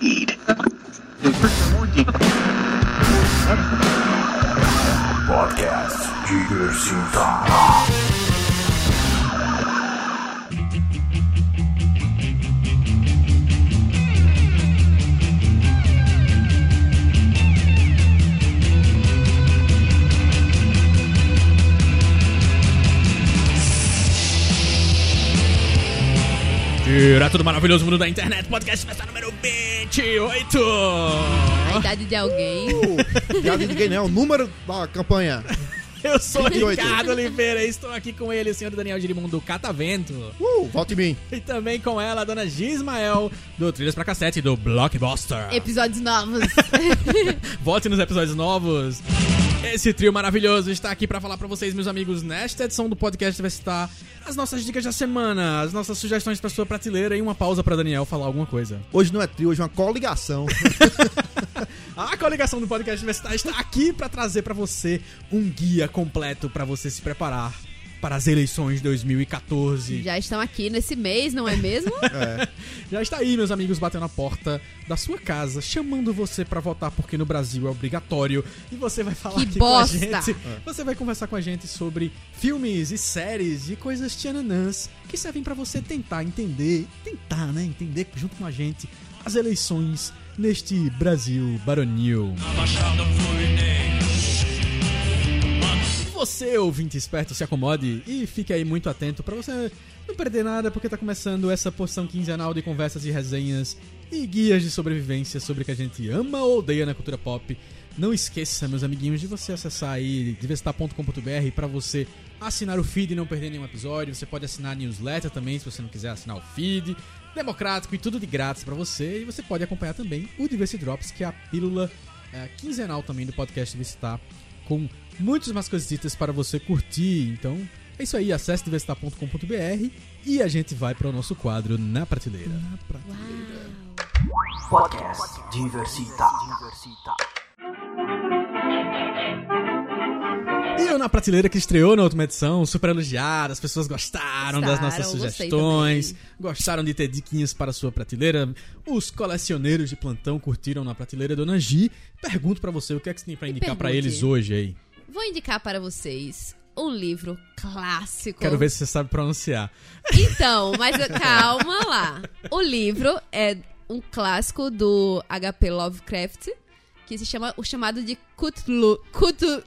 Eat. Podcast. Direto do maravilhoso mundo da internet, podcast festa número 28. A idade de alguém. Já ninguém não, é o número da campanha. Eu sou 28. Ricardo Oliveira e estou aqui com ele, o senhor Daniel Girimundo Catavento. Uh, volte em mim. E também com ela, a dona Gismael, do Trilhas pra Cassete, do Blockbuster. Episódios novos. Volte nos episódios novos. Esse trio maravilhoso está aqui para falar para vocês, meus amigos, nesta edição do podcast vai estar as nossas dicas da semana, as nossas sugestões para sua prateleira e uma pausa para Daniel falar alguma coisa. Hoje não é trio, hoje é uma coligação. A coligação do podcast Universitário está aqui para trazer para você um guia completo para você se preparar para as eleições de 2014. Já estão aqui nesse mês, não é mesmo? Já está aí, meus amigos, batendo na porta da sua casa, chamando você para votar, porque no Brasil é obrigatório. E você vai falar Que aqui bosta! com a gente. Você vai conversar com a gente sobre filmes e séries e coisas tchananãs que servem para você tentar entender, tentar, né, entender junto com a gente as eleições neste Brasil baronil. Você, ouvinte esperto, se acomode e fique aí muito atento para você não perder nada, porque tá começando essa porção quinzenal de conversas e resenhas e guias de sobrevivência sobre o que a gente ama ou odeia na cultura pop. Não esqueça, meus amiguinhos, de você acessar aí diversitar.com.br para você assinar o feed e não perder nenhum episódio. Você pode assinar a newsletter também, se você não quiser assinar o feed. Democrático e tudo de grátis para você. E você pode acompanhar também o Diversity Drops, que é a pílula é, quinzenal também do podcast Diversitar, com muitas mais coisitas para você curtir. Então, é isso aí, acesse diversitar.com.br e a gente vai para o nosso quadro Na Prateleira. Podcast Diversita. E o Na Prateleira que estreou na última edição, super elogiado, as pessoas gostaram das Gostaram, nossas gostei sugestões, gostaram de ter diquinhas para a sua prateleira. Os colecioneiros de plantão curtiram na prateleira Dona Gi. Pergunto para você, o que é que você tem para indicar para eles hoje aí? Vou indicar para vocês um livro clássico. Quero ver se você sabe pronunciar. Então, mas calma lá. O livro é um clássico do HP Lovecraft que se chama o chamado de Cthulhu. Cthulhu.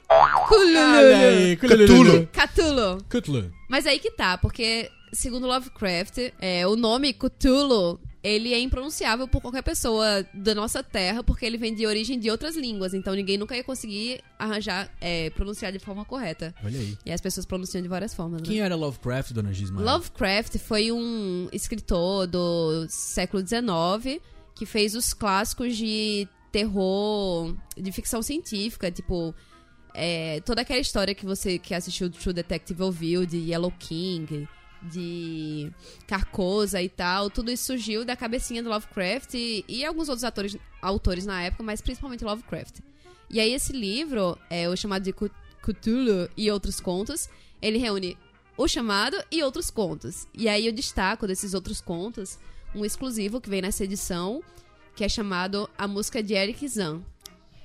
Cthulhu. Cthulhu. Cthulhu. Mas aí que tá, porque segundo Lovecraft, é, o nome Cthulhu, ele é impronunciável por qualquer pessoa da nossa terra, porque ele vem de origem de outras línguas, então ninguém nunca ia conseguir arranjar, é, pronunciar de forma correta. Olha aí. E as pessoas pronunciam de várias formas, né? Quem era Lovecraft, Dona Gisma? Lovecraft foi um escritor do século XIX que fez os clássicos de terror, de ficção científica, tipo é, toda aquela história que você que assistiu True Detective ouviu de Yellow King, de Carcosa e tal, tudo isso surgiu da cabecinha do Lovecraft e, e alguns outros atores, autores na época, mas principalmente Lovecraft. E aí esse livro, é o chamado de Cth- Cthulhu e outros contos, ele reúne o chamado e outros contos. E aí eu destaco desses outros contos um exclusivo que vem nessa edição, que é chamado A Música de Eric Zan.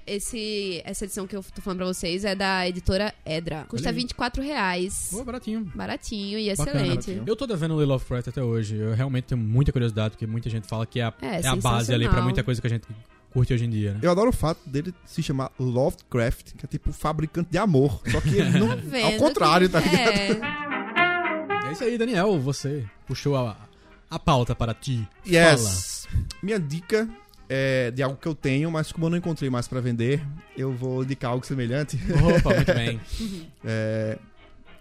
Esse, essa edição que eu tô falando pra vocês é da editora Edra. Custa Olha aí. 24 reais. Pô, baratinho. Baratinho e Bacana. excelente. Eu tô devendo ler Lovecraft até hoje. Eu realmente tenho muita curiosidade, porque muita gente fala que é a, É, é a base ali pra muita coisa que a gente curte hoje em dia, né? Eu adoro o fato dele se chamar Lovecraft, que é tipo fabricante de amor. Só que ele não. Vendo ao contrário, que- tá ligado? É, É isso aí, Daniel. Você puxou a, a pauta para ti. Yes. Minha dica é de algo que eu tenho, mas como eu não encontrei mais pra vender, eu vou indicar algo semelhante. Opa, muito bem. É,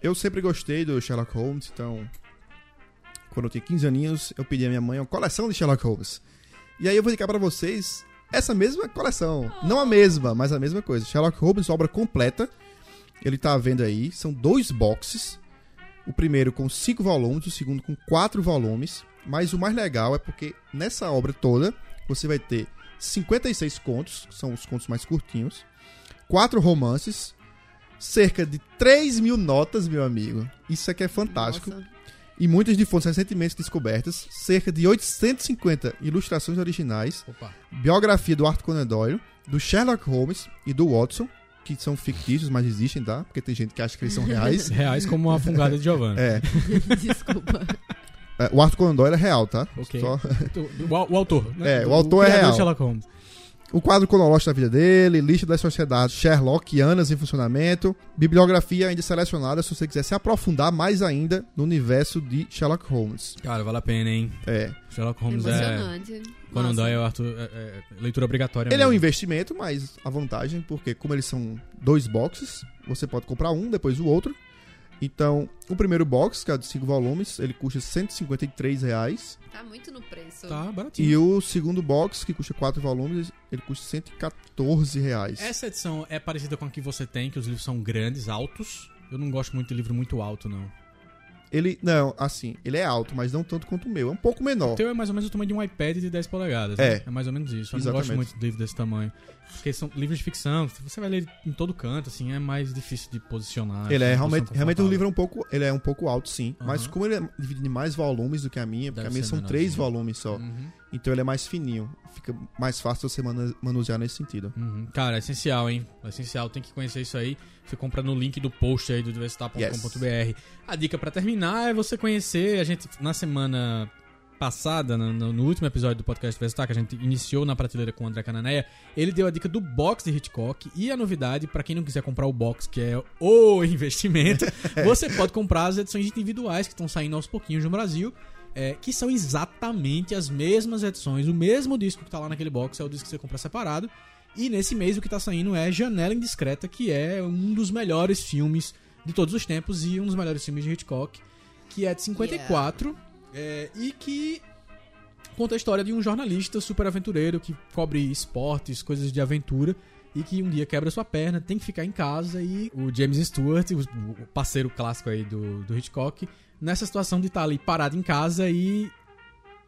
eu sempre gostei do Sherlock Holmes, então. Quando eu tinha 15 aninhos, eu pedi à minha mãe uma coleção de Sherlock Holmes. E aí eu vou indicar pra vocês essa mesma coleção. Não a mesma, mas a mesma coisa. Sherlock Holmes, obra completa. Ele tá à venda aí. São dois boxes. O primeiro com cinco volumes, o segundo com quatro volumes. Mas o mais legal é porque nessa obra toda você vai ter 56 contos, que são os contos mais curtinhos, quatro romances, cerca de 3 mil notas, meu amigo. Isso aqui é fantástico. nossa. e muitas de fontes recentemente descobertas, cerca de 850 ilustrações originais, Opa. biografia do Arthur Conan Doyle, do Sherlock Holmes e do Watson, que são fictícios, mas existem, tá? Porque tem gente que acha que eles são reais. Reais como uma fungada de Giovanna. É, Desculpa. É, o Arthur Conan Doyle é real, tá? Ok. Só- O, au- o autor, né? É, o autor é criador real. Sherlock Holmes. o quadro cronológico da vida dele, lista das sociedades Sherlockianas em funcionamento, bibliografia ainda selecionada se você quiser se aprofundar mais ainda no universo de Sherlock Holmes. Cara, vale a pena, hein? É. Sherlock Holmes é... Conan. Doyle, Arthur, é, é leitura obrigatória Ele é um mesmo. investimento, mas a vantagem, porque como eles são dois boxes, você pode comprar um, depois o outro. Então, o primeiro box, que é de 5 volumes, ele custa 153 reais. Tá muito no preço. Tá baratinho. E o segundo box, que custa 4 volumes, ele custa 114 reais. Essa edição é parecida com a que você tem, que os livros são grandes, altos. Eu não gosto muito de livro muito alto, não. Ele, não, assim, ele é alto, mas não tanto quanto o meu. É um pouco menor. O teu é mais ou menos o tamanho de um iPad de 10 polegadas. né? É. É mais ou menos isso. Eu não Exatamente. gosto muito de livro desse tamanho. Porque são livros de ficção, você vai ler em todo canto, assim, é mais difícil de posicionar. Ele é assim, realmente, realmente o livro é um pouco, ele é um pouco alto, sim. Mas Aham. como ele é dividido em mais volumes do que a minha, porque Deve a minha são três menorzinho. volumes só. Uhum, Então ele é mais fininho. Fica mais fácil você manu- manusear nesse sentido. uhum. Cara, é essencial, hein? É essencial, tem que conhecer isso aí. Você compra no link do post aí do diversitar.com.br. A dica pra terminar é você conhecer. A gente, na semana passada, no, no- último episódio do podcast Diversitar, que a gente iniciou na prateleira com o André Cananeia, ele deu a dica do box de Hitchcock e a novidade, pra quem não quiser comprar o box, que é o investimento, você pode comprar as edições individuais que estão saindo aos pouquinhos no Brasil. É, que são exatamente as mesmas edições, o mesmo disco que tá lá naquele box é o disco que você compra separado. E nesse mês o que tá saindo é Janela Indiscreta, que é um dos melhores filmes de todos os tempos e um dos melhores filmes de Hitchcock, que é de 54 é, e que conta a história de um jornalista super aventureiro que cobre esportes, coisas de aventura e que um dia quebra sua perna, tem que ficar em casa e o James Stewart, o o parceiro clássico aí do, do Hitchcock, nessa situação de estar ali parado em casa e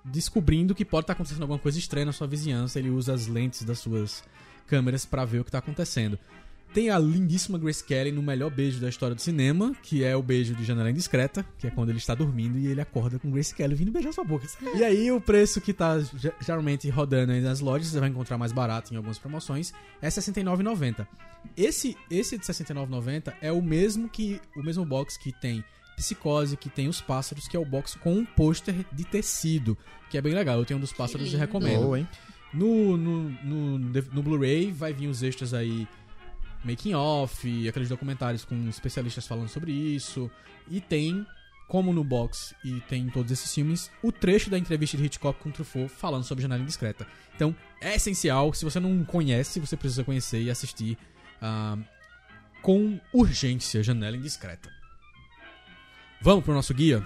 descobrindo que pode estar acontecendo alguma coisa estranha na sua vizinhança, ele usa as lentes das suas câmeras pra ver o que tá acontecendo. Tem a lindíssima Grace Kelly no melhor beijo da história do cinema, que é o beijo de Janela Indiscreta, que é quando ele está dormindo e ele acorda com Grace Kelly vindo beijar sua boca. E aí o preço que tá ge- geralmente rodando aí nas lojas, você vai encontrar mais barato em algumas promoções, é R$ 69,90. Esse esse de R$ 69,90 é o mesmo que o mesmo box que tem Psicose, que tem os pássaros, que é o box com um pôster de tecido, que é bem legal. Eu tenho um dos pássaros e recomendo. Boa, hein? No, no, no, no Blu-ray vai vir os extras aí, making off, aqueles documentários com especialistas falando sobre isso. E tem, como no box e tem em todos esses filmes, o trecho da entrevista de Hitchcock com Truffaut falando sobre Janela Indiscreta. Então é essencial, se você não conhece, você precisa conhecer e assistir ah, com urgência Janela Indiscreta. Vamos pro nosso guia?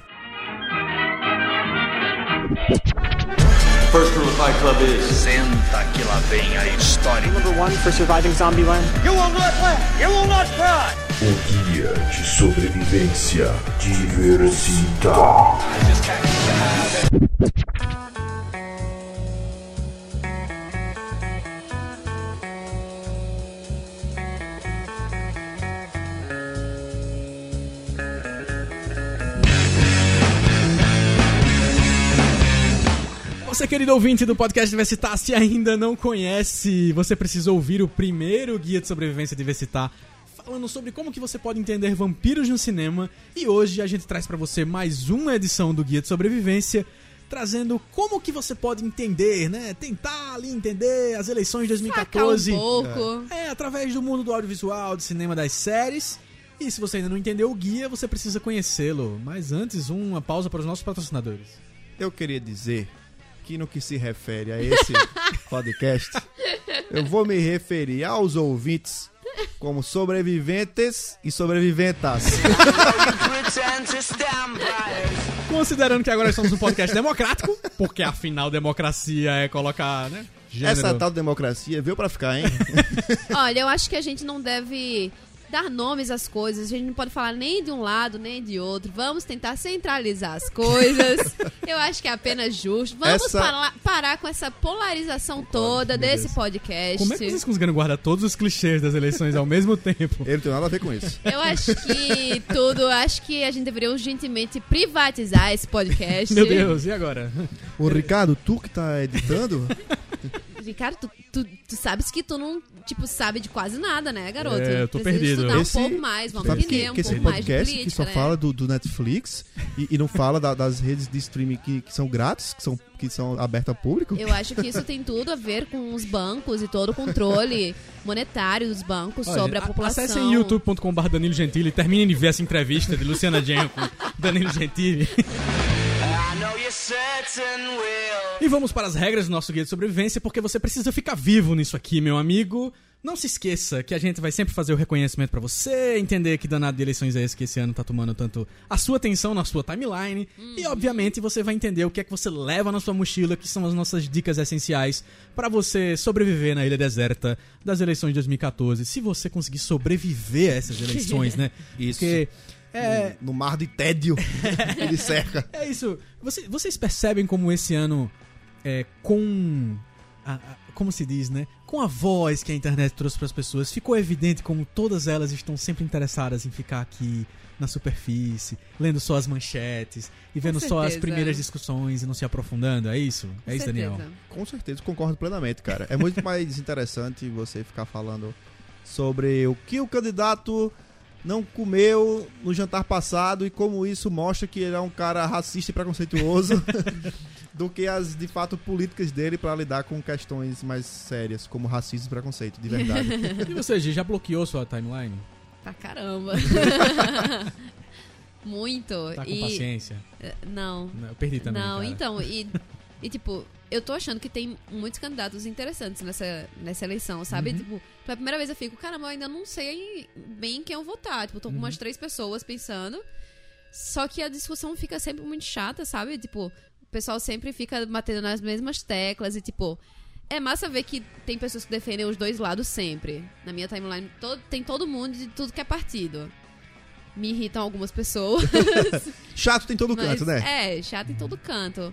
First rule of Fight Club is Senta que lá vem a história. Number one for surviving Zombieland. you will not laugh, you will not cry. O guia de sobrevivência Diversita. Você, querido ouvinte do podcast Diversitar, se ainda não conhece, você precisa ouvir o primeiro guia de sobrevivência Diversitar, falando sobre como que você pode entender vampiros no cinema. E hoje a gente traz pra você mais uma edição do guia de sobrevivência, trazendo como que você pode entender, né? Tentar ali entender as eleições de Sacar 2014. um pouco. É, através do mundo do audiovisual, do cinema, das séries. E se você ainda não entendeu o guia, você precisa conhecê-lo. Mas antes, uma pausa para os nossos patrocinadores. Eu queria dizer que no que se refere a esse podcast, eu vou me referir aos ouvintes como sobreviventes e sobreviventas. Considerando que agora estamos num podcast democrático, porque afinal democracia é colocar, né? Gênero. Essa tal democracia veio pra ficar, hein? Olha, eu acho que a gente não deve dar nomes às coisas. A gente não pode falar nem de um lado, nem de outro. Vamos tentar centralizar as coisas. Eu acho que é apenas justo. Vamos Essa- parar com essa polarização toda meu desse Deus. podcast. Como é que vocês conseguiram guardar todos os clichês das eleições ao mesmo tempo? Ele não tem nada a ver com isso. Eu acho que tudo, acho que a gente deveria urgentemente privatizar esse podcast. Meu Deus, e agora? Ô, Ricardo, tu que tá editando, Ricardo, tu, tu, tu sabes que tu não, tipo, sabe de quase nada, né, garoto? É, eu tô Precisa perdido. estudar Esse- um pouco mais, vamos sabe entender que, um que esse pouco mais de podcast política, que só né? fala do, do Netflix e, e não fala da- das redes de streaming que, que são grátis, que são, que são abertas ao público. Eu acho que isso tem tudo a ver com os bancos e todo o controle monetário dos bancos Olha, sobre a a- população. Acessem youtube.com.br Danilo Gentili e terminem de ver essa entrevista de Luciana Genro com Danilo Gentili. E vamos para as regras do nosso guia de sobrevivência, porque você precisa ficar vivo nisso aqui, meu amigo. Não se esqueça que a gente vai sempre fazer o reconhecimento pra você, entender que danado de eleições é esse que esse ano tá tomando tanto a sua atenção na sua timeline. E, obviamente, você vai entender o que é que você leva na sua mochila, que são as nossas dicas essenciais pra você sobreviver na ilha deserta das eleições de 2014. Se você conseguir sobreviver a essas eleições, né? Isso. Porque é, No, no mar de tédio, ele cerca. é isso. Você- vocês percebem como esse ano, é, com. a- a- como se diz, né? Com a voz que a internet trouxe para as pessoas, ficou evidente como todas elas estão sempre interessadas em ficar aqui na superfície, lendo só as manchetes e vendo só as primeiras discussões e não se aprofundando. É isso? É isso, Certeza. Daniel? Com certeza, concordo plenamente, cara. É muito mais interessante você ficar falando sobre o que o candidato não comeu no jantar passado e como isso mostra que ele é um cara racista e preconceituoso do que as, de fato, políticas dele pra lidar com questões mais sérias, como racismo e preconceito, de verdade. E você, já bloqueou sua timeline? Pra caramba. Muito. Tá com e, paciência? eh, Não. Não, Eu perdi também. não, cara. então, e, e tipo, eu tô achando que tem muitos candidatos interessantes nessa, nessa eleição, sabe? Uhum. Tipo, pela primeira vez eu fico, caramba, eu ainda não sei bem quem eu votar. Tipo, tô com Uhum. umas três pessoas pensando. Só que a discussão fica sempre muito chata, sabe? Tipo, o pessoal sempre fica batendo nas mesmas teclas e, tipo. É massa ver que tem pessoas que defendem os dois lados sempre. Na minha timeline to- tem todo mundo de tudo que é partido. Me irritam algumas pessoas. Chato tem todo Mas, canto, né? É, chato em todo canto.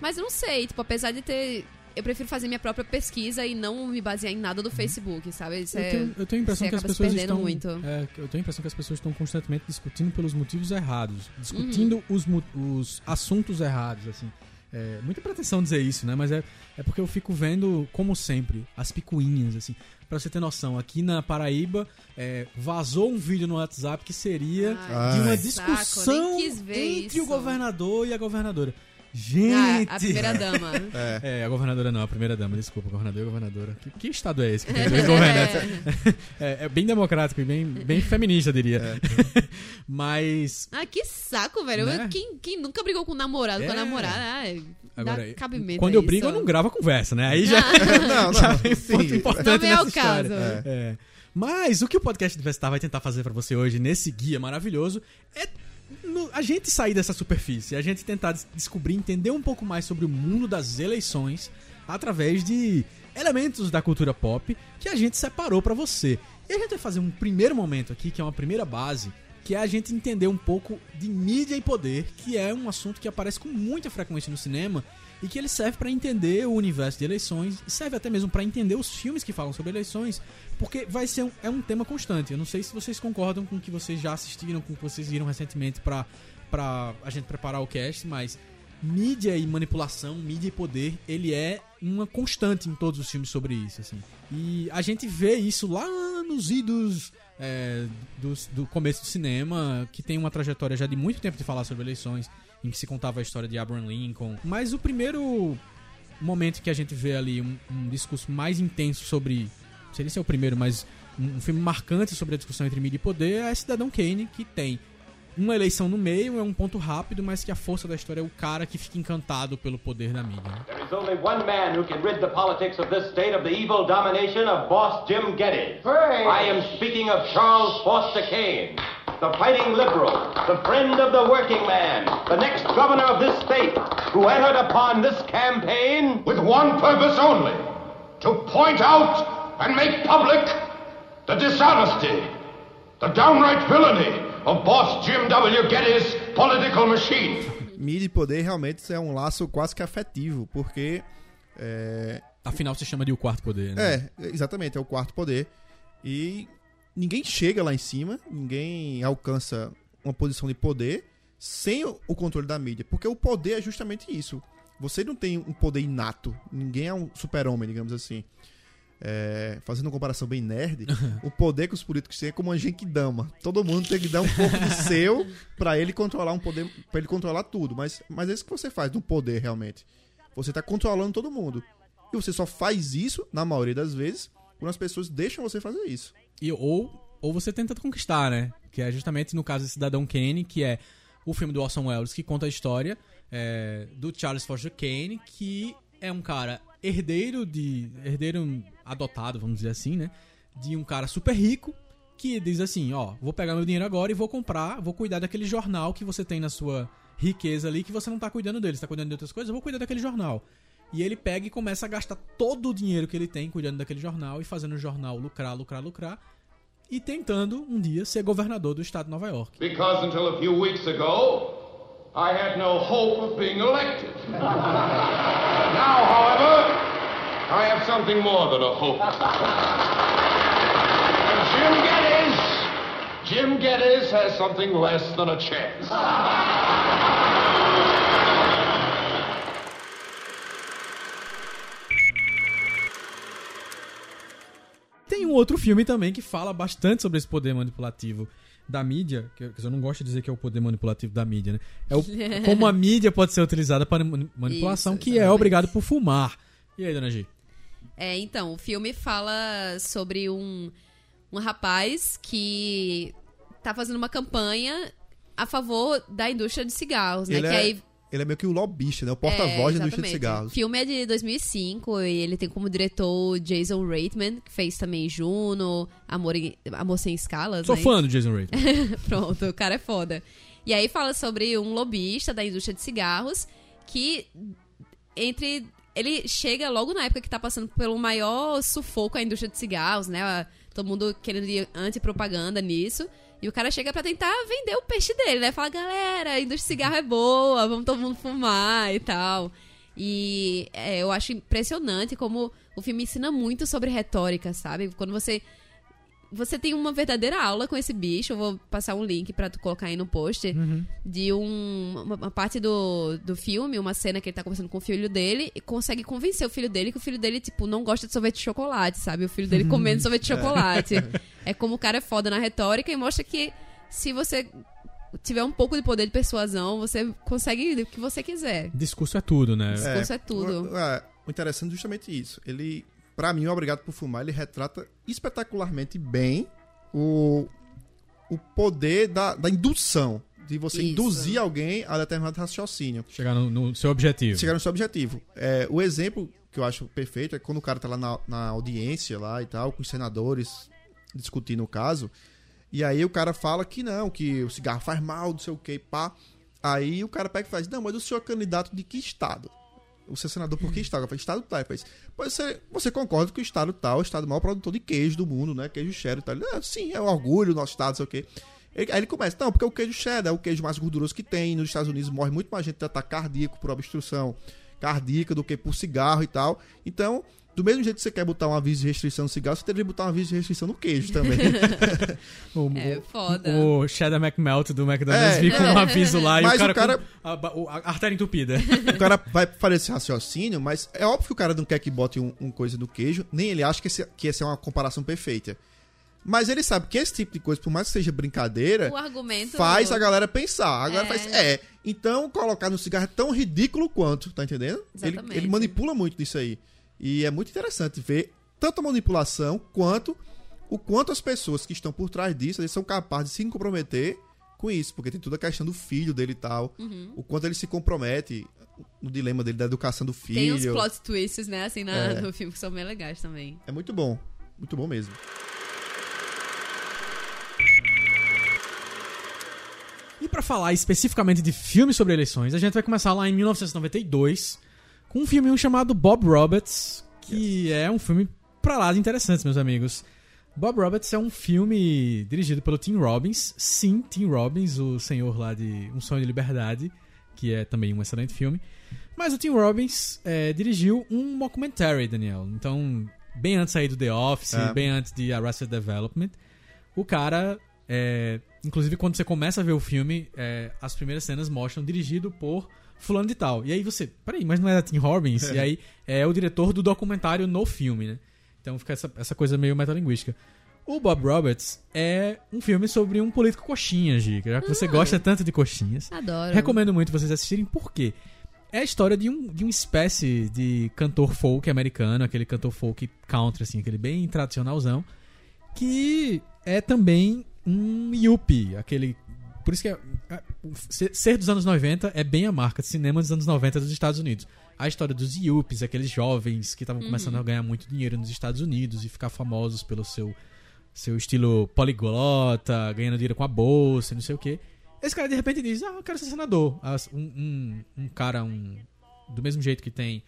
Mas eu não sei, tipo, apesar de ter. Eu prefiro fazer minha própria pesquisa e não me basear em nada do Facebook, sabe? Isso Eu é- tenho, eu tenho a impressão você que as pessoas estão. muito. é, eu tenho a impressão que as pessoas estão constantemente discutindo pelos motivos errados. Discutindo os, mo- os assuntos errados, assim. É, muita pretensão dizer isso, né? Mas é, é porque eu fico vendo, como sempre, as picuinhas, assim. Pra você ter noção, aqui na Paraíba é, vazou um vídeo no WhatsApp que seria Ai, de uma discussão Saco, entre isso. o governador e a governadora. Ah, Gente! a primeira dama. É, a governadora não, a primeira dama, desculpa, governador e governadora. Que, que estado é esse que tem dois governantes? É, é bem democrático e bem, bem feminista, diria. Mas. Ah, que saco, velho. Né? Quem, quem nunca brigou com o namorado, com a É. namorada? Ai, Agora, dá cabimento quando eu brigo, eu não gravo a conversa, né? Aí já, Não, já não. ponto sim. importante Não é o história. caso. É. Mas o que o podcast Universitar vai tentar fazer pra você hoje, nesse guia maravilhoso, é no- a gente sair dessa superfície, a gente tentar des- descobrir, entender um pouco mais sobre o mundo das eleições através de elementos da cultura pop que a gente separou pra você. E a gente vai fazer um primeiro momento aqui, que é uma primeira base, que é a gente entender um pouco de mídia e poder, que é um assunto que aparece com muita frequência no cinema e que ele serve pra entender o universo de eleições serve até mesmo pra entender os filmes que falam sobre eleições, porque vai ser um, é um tema constante. Eu não sei se vocês concordam com o que vocês já assistiram, com o que vocês viram recentemente pra, pra a gente preparar o cast, mas mídia e manipulação, mídia e poder, ele é uma constante em todos os filmes sobre isso, assim. E a gente vê isso lá nos idos é, do, do começo do cinema, que tem uma trajetória já de muito tempo de falar sobre eleições, em que se contava a história de Abraham Lincoln. Mas o primeiro momento que a gente vê ali um, um discurso mais intenso sobre. Não sei se é o primeiro, mas um, um filme marcante sobre a discussão entre mídia e poder é Cidadão Kane, que tem uma eleição no meio, é um ponto rápido, mas que a força da história é o cara que fica encantado pelo poder da mídia. né? There is only one man who can rid the politics of this state of the evil domination of boss Jim Geddes. I am speaking of Charles Foster Kane, the fighting liberal, the friend of the working man, the next governor of this state, who entered upon this campaign With one purpose only to point out and make public the dishonesty, The downright villainy of boss Jim W. Getty's political machine. Mídia e poder realmente é um laço quase que afetivo, porque. É, Afinal, se chama de o quarto poder, né? é, exatamente, é o quarto poder. E ninguém chega lá em cima, ninguém alcança uma posição de poder sem o controle da mídia. Porque o poder é justamente isso. Você não tem um poder inato. Ninguém é um super-homem, digamos assim. É, fazendo uma comparação bem nerd, o poder que os políticos têm é como uma genkidama. Todo mundo tem que dar um pouco do seu pra ele controlar um poder, para ele controlar tudo. Mas, mas é isso que você faz no poder realmente. Você tá controlando todo mundo. E você só faz isso, na maioria das vezes, quando as pessoas deixam você fazer isso. E, ou, ou você tenta conquistar, né? Que é justamente no caso de Cidadão Kane, que é o filme do Orson Welles que conta a história é, do Charles Foster Kane, que é um cara herdeiro de. herdeiro adotado, vamos dizer assim, né? De um cara super rico que diz assim, ó, vou pegar meu dinheiro agora e vou comprar, vou cuidar daquele jornal que você tem na sua riqueza ali, que você não tá cuidando dele, você tá cuidando de outras coisas, eu vou cuidar daquele jornal. E ele pega e começa a gastar todo o dinheiro que ele tem cuidando daquele jornal e fazendo o jornal lucrar, lucrar, lucrar. E tentando, um dia, ser governador do estado de Nova York. Because until a few weeks ago, I had no hope of being elected. now, however, I have something more than a hope. Jim Geddes, Jim Geddes has something less than a chance. Um outro filme também que fala bastante sobre esse poder manipulativo da mídia, que eu, não gosto de dizer que é o poder manipulativo da mídia, né? É o, como a mídia pode ser utilizada para mani- manipulação, Isso, que é obrigado por fumar. E aí, dona G? É, então, o filme fala sobre um, um rapaz que tá fazendo uma campanha a favor da indústria de cigarros, né? Ele que é, aí ele é meio que o lobista, né? O É, porta-voz da indústria de cigarros. O filme é de 2005 e ele tem como diretor o Jason Reitman, que fez também Juno, Amor, em- Amor Sem Escalas. Sou né? fã do Jason Reitman. Pronto, o cara é foda. E aí fala sobre um lobista da indústria de cigarros que entre ele chega logo na época que tá passando pelo maior sufoco a indústria de cigarros, né? Todo mundo querendo ir anti-propaganda nisso. E o cara chega pra tentar vender o peixe dele, né? Fala, galera, a indústria de cigarro é boa, vamos todo mundo fumar e tal. E é, eu acho impressionante como o filme ensina muito sobre retórica, sabe? Quando você você tem uma verdadeira aula com esse bicho. Eu vou passar um link pra tu colocar aí no post. De um, uma, uma parte do, do filme, uma cena que ele tá conversando com o filho dele e consegue convencer o filho dele que o filho dele, tipo, não gosta de sorvete de chocolate, sabe? O filho dele comendo sorvete de chocolate. É como o cara é foda na retórica e mostra que se você tiver um pouco de poder de persuasão, você consegue o que você quiser. Discurso é tudo, né? Discurso é tudo. O, é, o interessante é justamente isso. Ele, pra mim, o Obrigado por Fumar, ele retrata espetacularmente bem o, o poder da, da indução. De você Isso. induzir alguém a determinado raciocínio. Chegar no, no seu objetivo. Chegar no seu objetivo. É, o exemplo que eu acho perfeito é quando o cara tá lá na, na audiência lá e tal, com os senadores discutindo o caso. E aí o cara fala que não, que o cigarro faz mal, não sei o que, pá. Aí o cara pega e faz, não, mas o senhor é candidato de que estado? O seu senador por que estado? Eu falei, estado tal. Ele faz, pois você, você concorda que o estado tal é o estado maior produtor de queijo do mundo, né? Queijo cheddar e tal. Ele, ah, sim, é um orgulho nosso estado, sei o quê. Ele- aí ele começa, não, porque o queijo cheddar é o queijo mais gorduroso que tem. Nos Estados Unidos morre muito mais gente de ataque cardíaco por obstrução cardíaca do que por cigarro e tal. Então, do mesmo jeito que você quer botar um aviso de restrição no cigarro, você deveria botar um aviso de restrição no queijo também. O, É o- foda. O Cheddar McMelt do McDonald's É, vir com um aviso lá e Mas o cara, o cara- com a, o- a artéria entupida. o cara vai fazer esse raciocínio, mas é óbvio que o cara não quer que bote um, um coisa no queijo, nem ele acha que, esse, que essa é uma comparação perfeita. Mas ele sabe que esse tipo de coisa, por mais que seja brincadeira, O argumento. faz a galera pensar. A galera É. faz, é, então colocar no cigarro é tão ridículo quanto, tá entendendo? Ele, ele manipula muito disso aí. E é muito interessante ver tanto a manipulação quanto o quanto as pessoas que estão por trás disso, eles são capazes de se comprometer com isso, porque tem toda a questão do filho dele e tal, Uhum. o quanto ele se compromete no dilema dele da educação do filho. Tem uns plot twists, né, assim, na, É. no filme que são bem legais também. É muito bom, muito bom mesmo. E pra falar especificamente de filmes sobre eleições, a gente vai começar lá em 1992 com um filme chamado Bob Roberts, que é um filme pra lá de interessante, meus amigos. Bob Roberts é um filme dirigido pelo Tim Robbins. Sim, Tim Robbins, o senhor lá de Um Sonho de Liberdade, que é também um excelente filme. Mas o Tim Robbins é, dirigiu um mockumentary, Daniel. Então, bem antes aí do The Office, É. bem antes de Arrested Development, o cara, é, inclusive quando você começa a ver o filme, é, as primeiras cenas mostram dirigido por fulano de tal. E aí você, peraí, mas não era Tim Robbins? E aí é o diretor do documentário no filme, né? Então fica essa, essa coisa meio metalinguística. O Bob Roberts é um filme sobre um político coxinha, Giga. Já que você gosta tanto de coxinhas. Adoro. Recomendo muito vocês assistirem, por quê? É a história de um, de uma espécie de cantor folk americano, aquele cantor folk country, assim, aquele bem tradicionalzão, que é também um yuppie, aquele... Por isso que é, é- ser- dos anos 90 é bem a marca de cinema dos anos 90 dos Estados Unidos. A história dos yuppies, aqueles jovens que estavam começando a ganhar muito dinheiro nos Estados Unidos e ficar famosos pelo seu seu estilo poliglota, ganhando dinheiro com a bolsa, e não sei o quê. Esse cara de repente diz: Ah, eu quero ser senador. Um, um, um cara, um. Do mesmo jeito que tem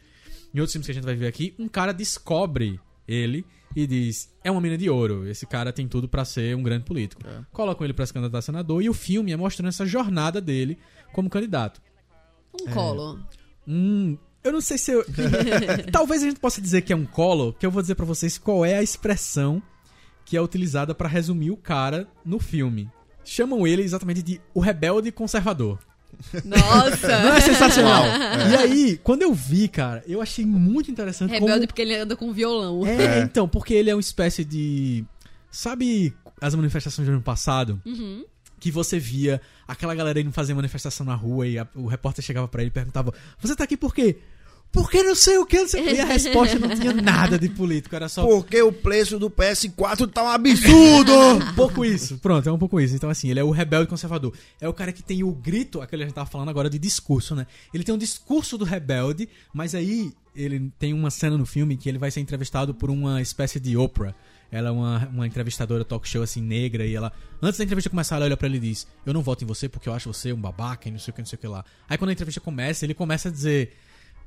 em outros filmes que a gente vai ver aqui, um cara descobre ele e diz: É uma mina de ouro. Esse cara tem tudo pra ser um grande político. Colocam ele pra se candidatar a senador e o filme é mostrando essa jornada dele como candidato. Um colo. Hum, eu não sei se eu. Talvez a gente possa dizer que é um colo, que eu vou dizer pra vocês qual é a expressão que é utilizada pra resumir o cara no filme. Chamam ele exatamente de o rebelde conservador. Nossa! Não é sensacional? E aí, quando eu vi, cara, eu achei muito interessante Rebelde como... porque ele anda com violão. É, então, porque ele é uma espécie de... Sabe as manifestações do ano passado? Uhum. Que você via aquela galera indo fazer manifestação na rua e a- o repórter chegava pra ele e perguntava: Você tá aqui por quê? Porque não sei o que, não sei o que. E a resposta não tinha nada de político, era só Porque o preço do PS4 tá um absurdo! um pouco isso. Pronto, é um pouco isso. Então, assim, ele é o rebelde conservador. É o cara que tem o grito, aquele que a gente tava falando agora de discurso, né? Ele tem um discurso do rebelde, mas aí ele tem uma cena no filme que ele vai ser entrevistado por uma espécie de Oprah. Ela é uma, uma entrevistadora talk show assim, negra, e ela, antes da entrevista começar, ela olha pra ele e diz: Eu não voto em você porque eu acho você um babaca e não sei o que, não sei o que lá. Aí quando a entrevista começa, ele começa a dizer.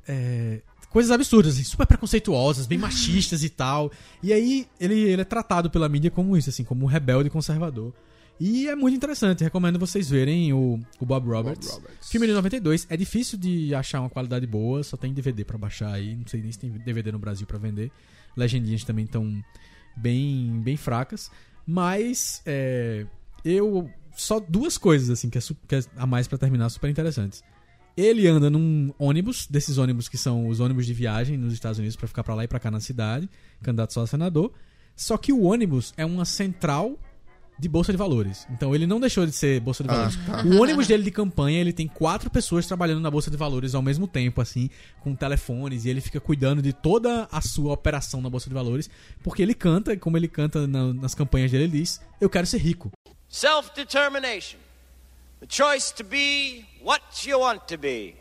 É, coisas absurdas, assim, super preconceituosas, bem machistas e tal. E aí ele, ele é tratado pela mídia como isso, assim, como um rebelde conservador. E é muito interessante, recomendo vocês verem o, o Bob Roberts. Roberts. Filme de 92, é difícil de achar uma qualidade boa, só tem DVD pra baixar aí, não sei nem se tem DVD no Brasil pra vender. Legendinhas também estão bem, bem fracas, mas é, eu só duas coisas assim que é, que é a mais pra terminar super interessantes. Ele anda num ônibus, desses ônibus que são os ônibus de viagem nos Estados Unidos pra ficar pra lá e pra cá na cidade, candidato só a senador. Só que o ônibus é uma central de bolsa de valores. Então ele não deixou de ser bolsa de Ah, valores. tá. O ônibus dele de campanha, ele tem quatro pessoas trabalhando na bolsa de valores ao mesmo tempo, assim, com telefones, e ele fica cuidando de toda a sua operação na bolsa de valores, porque ele canta, e como ele canta na- nas campanhas dele, ele diz: "Eu quero ser rico". Self determination. The choice to be what you want to be.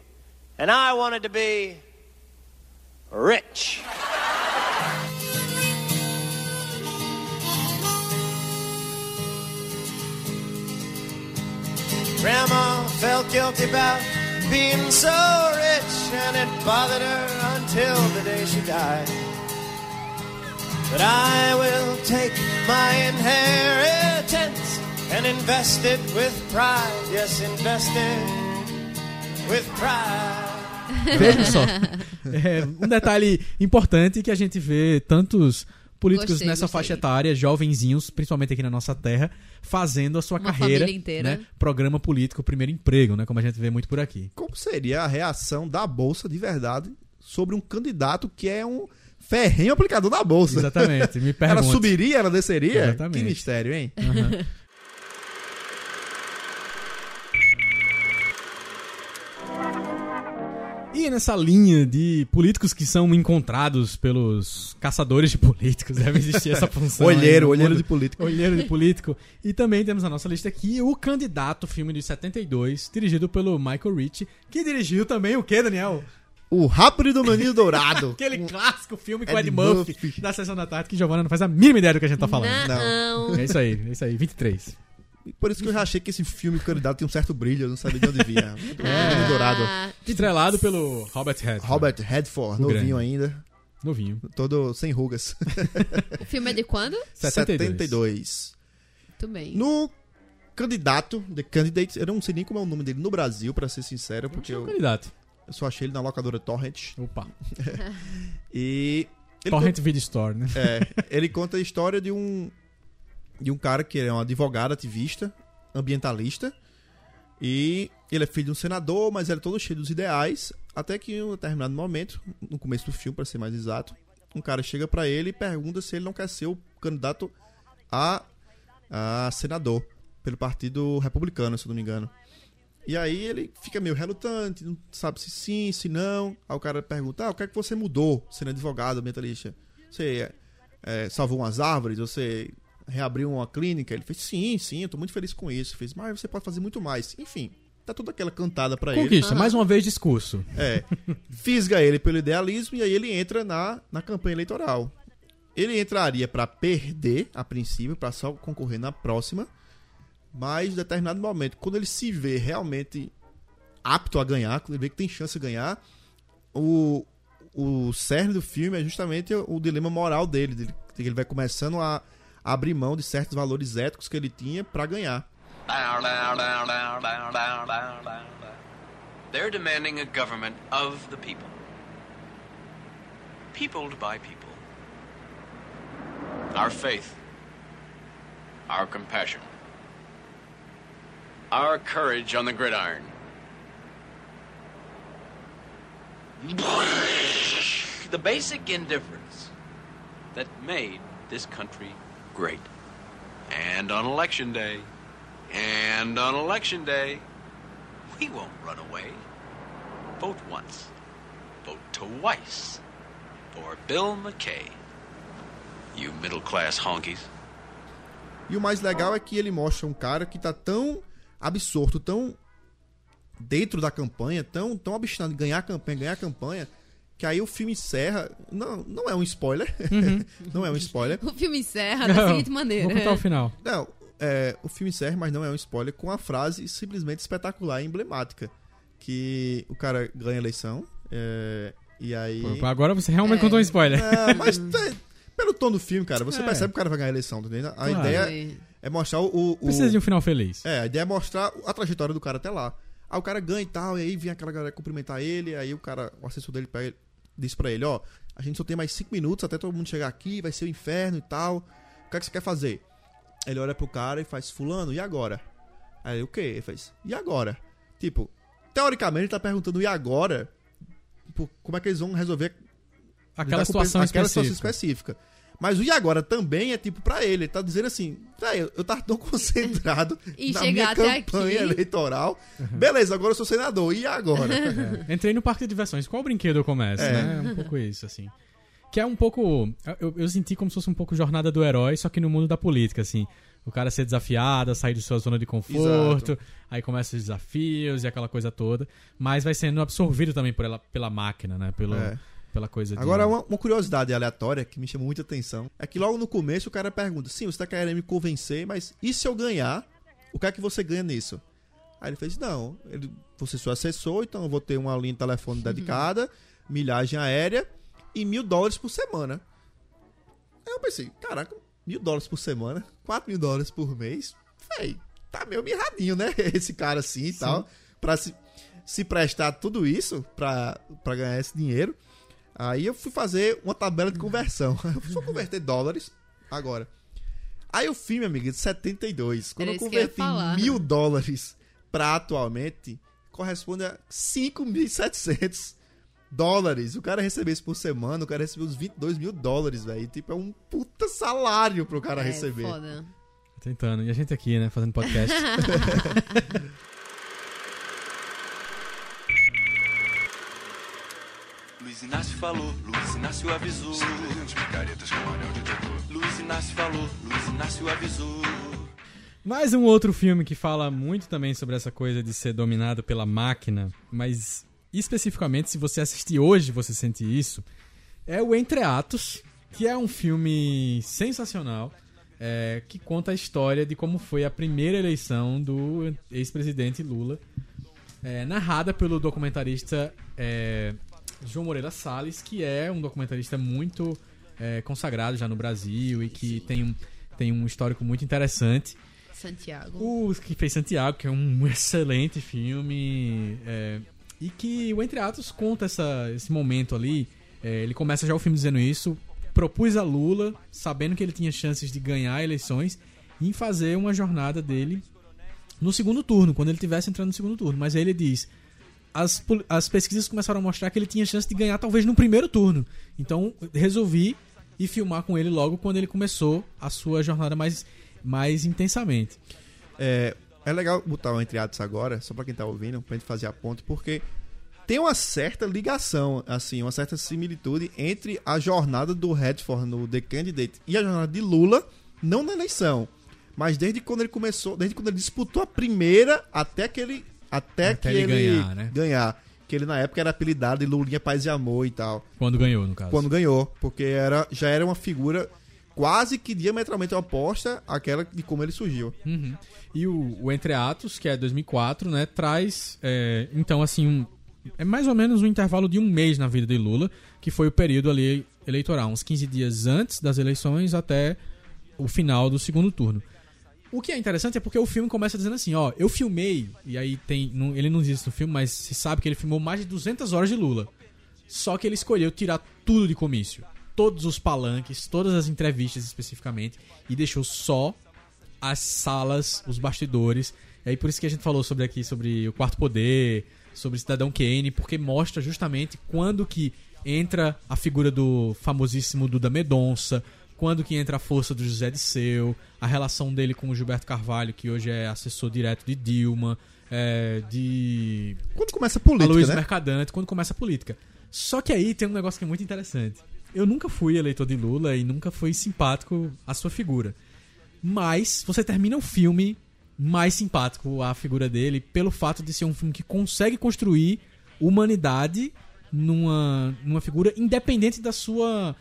And I wanted to be rich. Grandma felt guilty about being so rich, and it bothered her until the day she died. But I will take my inheritance and invest it with pride. Yes, invest it with pride. Vejam só. É, um detalhe importante que a gente vê tantos políticos Gostei, nessa gostei. faixa etária, jovenzinhos, principalmente aqui na nossa terra, fazendo a sua Uma carreira, né? Programa político, primeiro emprego, né? Como a gente vê muito por aqui. Como seria a reação da Bolsa de verdade sobre um candidato que é um ferrenho aplicador da Bolsa? Exatamente. Me Ela subiria, ela desceria? Exatamente. Que mistério, hein? Nessa linha de políticos que são encontrados pelos caçadores de políticos, deve existir essa função. aí Olheiro, no olheiro de político. Olheiro de político. E também temos na nossa lista aqui o candidato, filme de 72, dirigido pelo Michael Ritchie, que dirigiu também o quê, Daniel? O Rápido do Menino Dourado. Aquele clássico filme com Ed Ed Murphy, Murphy. da Sessão da Tarde, que Giovanna não faz a mínima ideia do que a gente tá falando. Não. É isso aí, é isso aí, 23. E Por isso que eu já achei que esse filme candidato tinha um certo brilho, eu não sabia de onde vinha. Menino Dourado. Estrelado pelo Robert Redford. Robert Redford, O novinho grande. ainda. Novinho. Todo sem rugas. O filme é de quando? 72. Muito bem. No candidato, The Candidate, eu não sei nem como é o nome dele no Brasil, pra ser sincero, porque É eu, candidato. eu só achei ele na locadora Torrent. Opa. E. Ele Torrent Video Store, né? É, ele conta a história de um de um cara que é um advogado ativista, ambientalista, e ele é filho de um senador, mas ele é todo cheio dos ideais, até que em um determinado momento, no começo do filme, para ser mais exato, um cara chega pra ele e pergunta se ele não quer ser o candidato a, a senador pelo Partido Republicano, se eu não me engano. E aí ele fica meio relutante, não sabe se sim, se não. Aí o cara pergunta: ah, o que é que você mudou sendo advogado, ambientalista? Você é, salvou umas árvores? Você reabriu uma clínica? Ele fez: sim, sim, eu tô muito feliz com isso. Fez: mas você pode fazer muito mais. Enfim, tá toda aquela cantada pra ele. Conquista, mais uma vez discurso. É, fisga ele pelo idealismo e aí ele entra na, na campanha eleitoral. Ele entraria pra perder, a princípio, pra só concorrer na próxima, mas em determinado momento, quando ele se vê realmente apto a ganhar, quando ele vê que tem chance de ganhar, o, o cerne do filme é justamente o, o dilema moral dele, dele, que ele vai começando a abrir mão de certos valores éticos que ele tinha pra ganhar. They're demanding a government of the people. Peopled by people. Our faith. Our compassion. Our courage on the gridiron. The basic indifference that made this country great. And on election day, and on election day, we won't run away. Vote once. Vote twice. For Bill McKay. You middle class honkies. E o mais legal é que ele mostra um cara que tá tão absorto, tão dentro da campanha, tão, tão obstinado em ganhar a campanha, ganhar a campanha, que aí o filme encerra. Não, não é um spoiler. não é um spoiler. O filme encerra da seguinte maneira. Vou contar o final. Não, é, o filme encerra, mas não é um spoiler, com a frase simplesmente espetacular e emblemática. Que o cara ganha a eleição. é, e aí. Pô, Agora você realmente É. contou um spoiler. É, mas pelo tom do filme, cara, você É. percebe que o cara vai ganhar a eleição, tá entendendo? A Claro. ideia é mostrar o. o- o- Precisa de um final feliz. É, a ideia é mostrar a trajetória do cara até lá. Aí o cara ganha e tal, e aí vem aquela galera cumprimentar ele, aí o cara, o assessor dele pega diz pra ele, ó, a gente só tem mais cinco minutos até todo mundo chegar aqui, vai ser o inferno e tal. O que é que você quer fazer? Ele olha pro cara e faz, fulano, e agora? Aí ele, o quê? Ele faz, e agora? Tipo, teoricamente ele tá perguntando, e agora? Tipo, como é que eles vão resolver Aquela situação aquela específica. situação específica. Mas o e agora também é tipo pra ele, ele tá dizendo assim, velho, eu tava tão concentrado E na minha campanha aqui. eleitoral. Beleza, agora eu sou senador, e agora? É. Entrei no parque de diversões. Qual brinquedo eu começo, É. né? É um pouco isso, assim. Que é um pouco. Eu, eu senti como se fosse um pouco jornada do herói, só que no mundo da política, assim. O cara ser desafiado, sair de sua zona de conforto, aí começa os desafios e aquela coisa toda. Mas vai sendo absorvido também por ela, pela máquina, né? Pelo, É. Pela coisa de. Agora, uma, uma curiosidade aleatória que me chamou muita atenção é que logo no começo o cara pergunta: sim, você tá querendo me convencer, mas e se eu ganhar? O que é que você ganha nisso? Aí ele fez: não, ele, você é seu assessor, então eu vou ter uma linha de telefone dedicada, milhagem aérea e mil dólares por semana. Aí eu pensei: caraca, mil dólares por semana, quatro mil dólares por mês, véi, tá meio mirradinho, né? Esse cara assim e tal, pra se, se prestar tudo isso pra, pra ganhar esse dinheiro. Aí eu fui fazer uma tabela de conversão. Eu fui só converter dólares agora. Aí o filme, amiga, de 72. Quando Era eu eu converti mil dólares pra atualmente, corresponde a 5.700 dólares. O cara recebeu isso por semana, o cara recebeu uns 22 mil dólares, velho. Tipo, é um puta salário pro cara É, receber. foda. Tentando. E a gente aqui, né? Fazendo podcast. Luiz Inácio falou, Luiz Inácio avisou. Luiz Inácio falou, Luiz Inácio avisou. Mais um outro filme que fala muito também sobre essa coisa de ser dominado pela máquina, mas especificamente se você assistir hoje você sente isso, é o Entre Atos, que é um filme sensacional, é, que conta a história de como foi a primeira eleição do ex-presidente Lula, é, narrada pelo documentarista é, João Moreira Salles, que é um documentarista muito é, consagrado já no Brasil e que tem um, tem um histórico muito interessante. Santiago. O que fez Santiago, que é um excelente filme. é, e que o Entre Atos conta essa, esse momento ali. É, ele começa já o filme dizendo isso. Propus a Lula, sabendo que ele tinha chances de ganhar eleições, em fazer uma jornada dele no segundo turno, quando ele estivesse entrando no segundo turno. Mas aí ele diz: as, as pesquisas começaram a mostrar que ele tinha chance de ganhar talvez no primeiro turno. Então resolvi ir filmar com ele logo quando ele começou a sua jornada mais, mais intensamente. É, é legal botar o Entre Atos agora, só pra quem tá ouvindo, pra gente fazer a ponte, porque tem uma certa ligação, assim, uma certa similitude entre a jornada do Redford no The Candidate e a jornada de Lula, não na eleição, mas desde quando ele começou, desde quando ele disputou a primeira até que ele até, Até que ele ele, ganhar, né? ganhar. Que ele na época era apelidado de Lulinha Paz e Amor e tal. Quando ganhou, no caso. Quando ganhou, porque era, já era uma figura quase que diametralmente oposta àquela de como ele surgiu. Uhum. E o, o Entre Atos, que é 2004, né, traz, é, então, assim, um, é mais ou menos um intervalo de um mês na vida de Lula, que foi o período ali eleitoral, uns 15 dias antes das eleições até o final do segundo turno. O que é interessante é porque o filme começa dizendo assim, ó, eu filmei, e aí tem, não- ele não diz isso no filme, mas se sabe que ele filmou mais de 200 horas de Lula. Só que ele escolheu tirar tudo de comício. Todos os palanques, todas as entrevistas especificamente, e deixou só as salas, os bastidores. E aí por isso que a gente falou sobre aqui, sobre o quarto poder, sobre Cidadão Kane, porque mostra justamente quando que entra a figura do famosíssimo Duda Medonça, quando que entra a força do José Disseu, a relação dele com o Gilberto Carvalho, que hoje é assessor direto de Dilma, é, de Quando começa a política, Aloysio né? Mercadante, quando começa a política. Só que aí tem um negócio que é muito interessante. Eu nunca fui eleitor de Lula e nunca fui simpático à sua figura. Mas você termina o filme mais simpático à figura dele pelo fato de ser um filme que consegue construir humanidade numa, numa figura independente da sua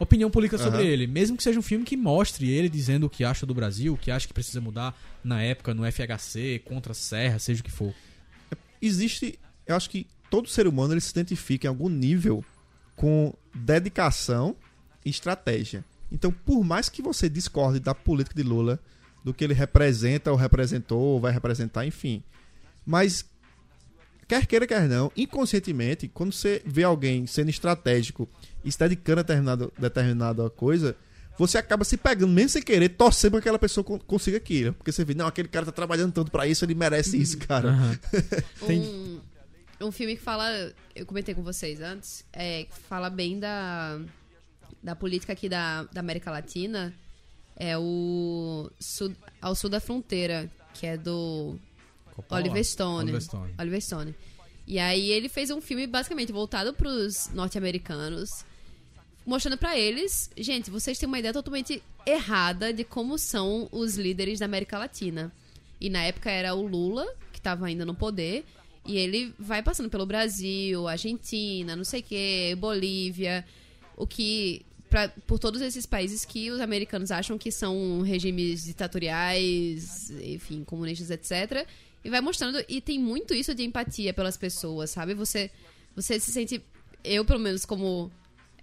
opinião política sobre Aham. ele. Mesmo que seja um filme que mostre ele dizendo o que acha do Brasil, o que acha que precisa mudar na época, no FHC, contra a Serra, seja o que for. existe, eu acho que todo ser humano ele se identifica em algum nível com dedicação e estratégia. Então, por mais que você discorde da política de Lula, do que ele representa ou representou ou vai representar, enfim. Mas quer queira, quer não, inconscientemente, quando você vê alguém sendo estratégico e se dedicando a determinado, determinada coisa, você acaba se pegando, mesmo sem querer, torcendo pra que aquela pessoa con- consiga aquilo. Porque você vê, não, aquele cara tá trabalhando tanto pra isso, ele merece isso, cara. Aham. Tem- Um, um filme que fala, eu comentei com vocês antes, é, que fala bem da, da política aqui da, da América Latina, é o Sul, Ao Sul da Fronteira, que é do Coppola. Oliver Stone. Oliver Stone. Oliver Stone. E aí ele fez um filme basicamente voltado pros norte-americanos, mostrando pra eles, gente, vocês têm uma ideia totalmente errada de como são os líderes da América Latina. E na época era o Lula, que tava ainda no poder, e ele vai passando pelo Brasil, Argentina, não sei o que, Bolívia, o que pra, por todos esses países que os americanos acham que são regimes ditatoriais, enfim, comunistas, etc. E vai mostrando e tem muito isso de empatia pelas pessoas, sabe? Você você se sente eu pelo menos como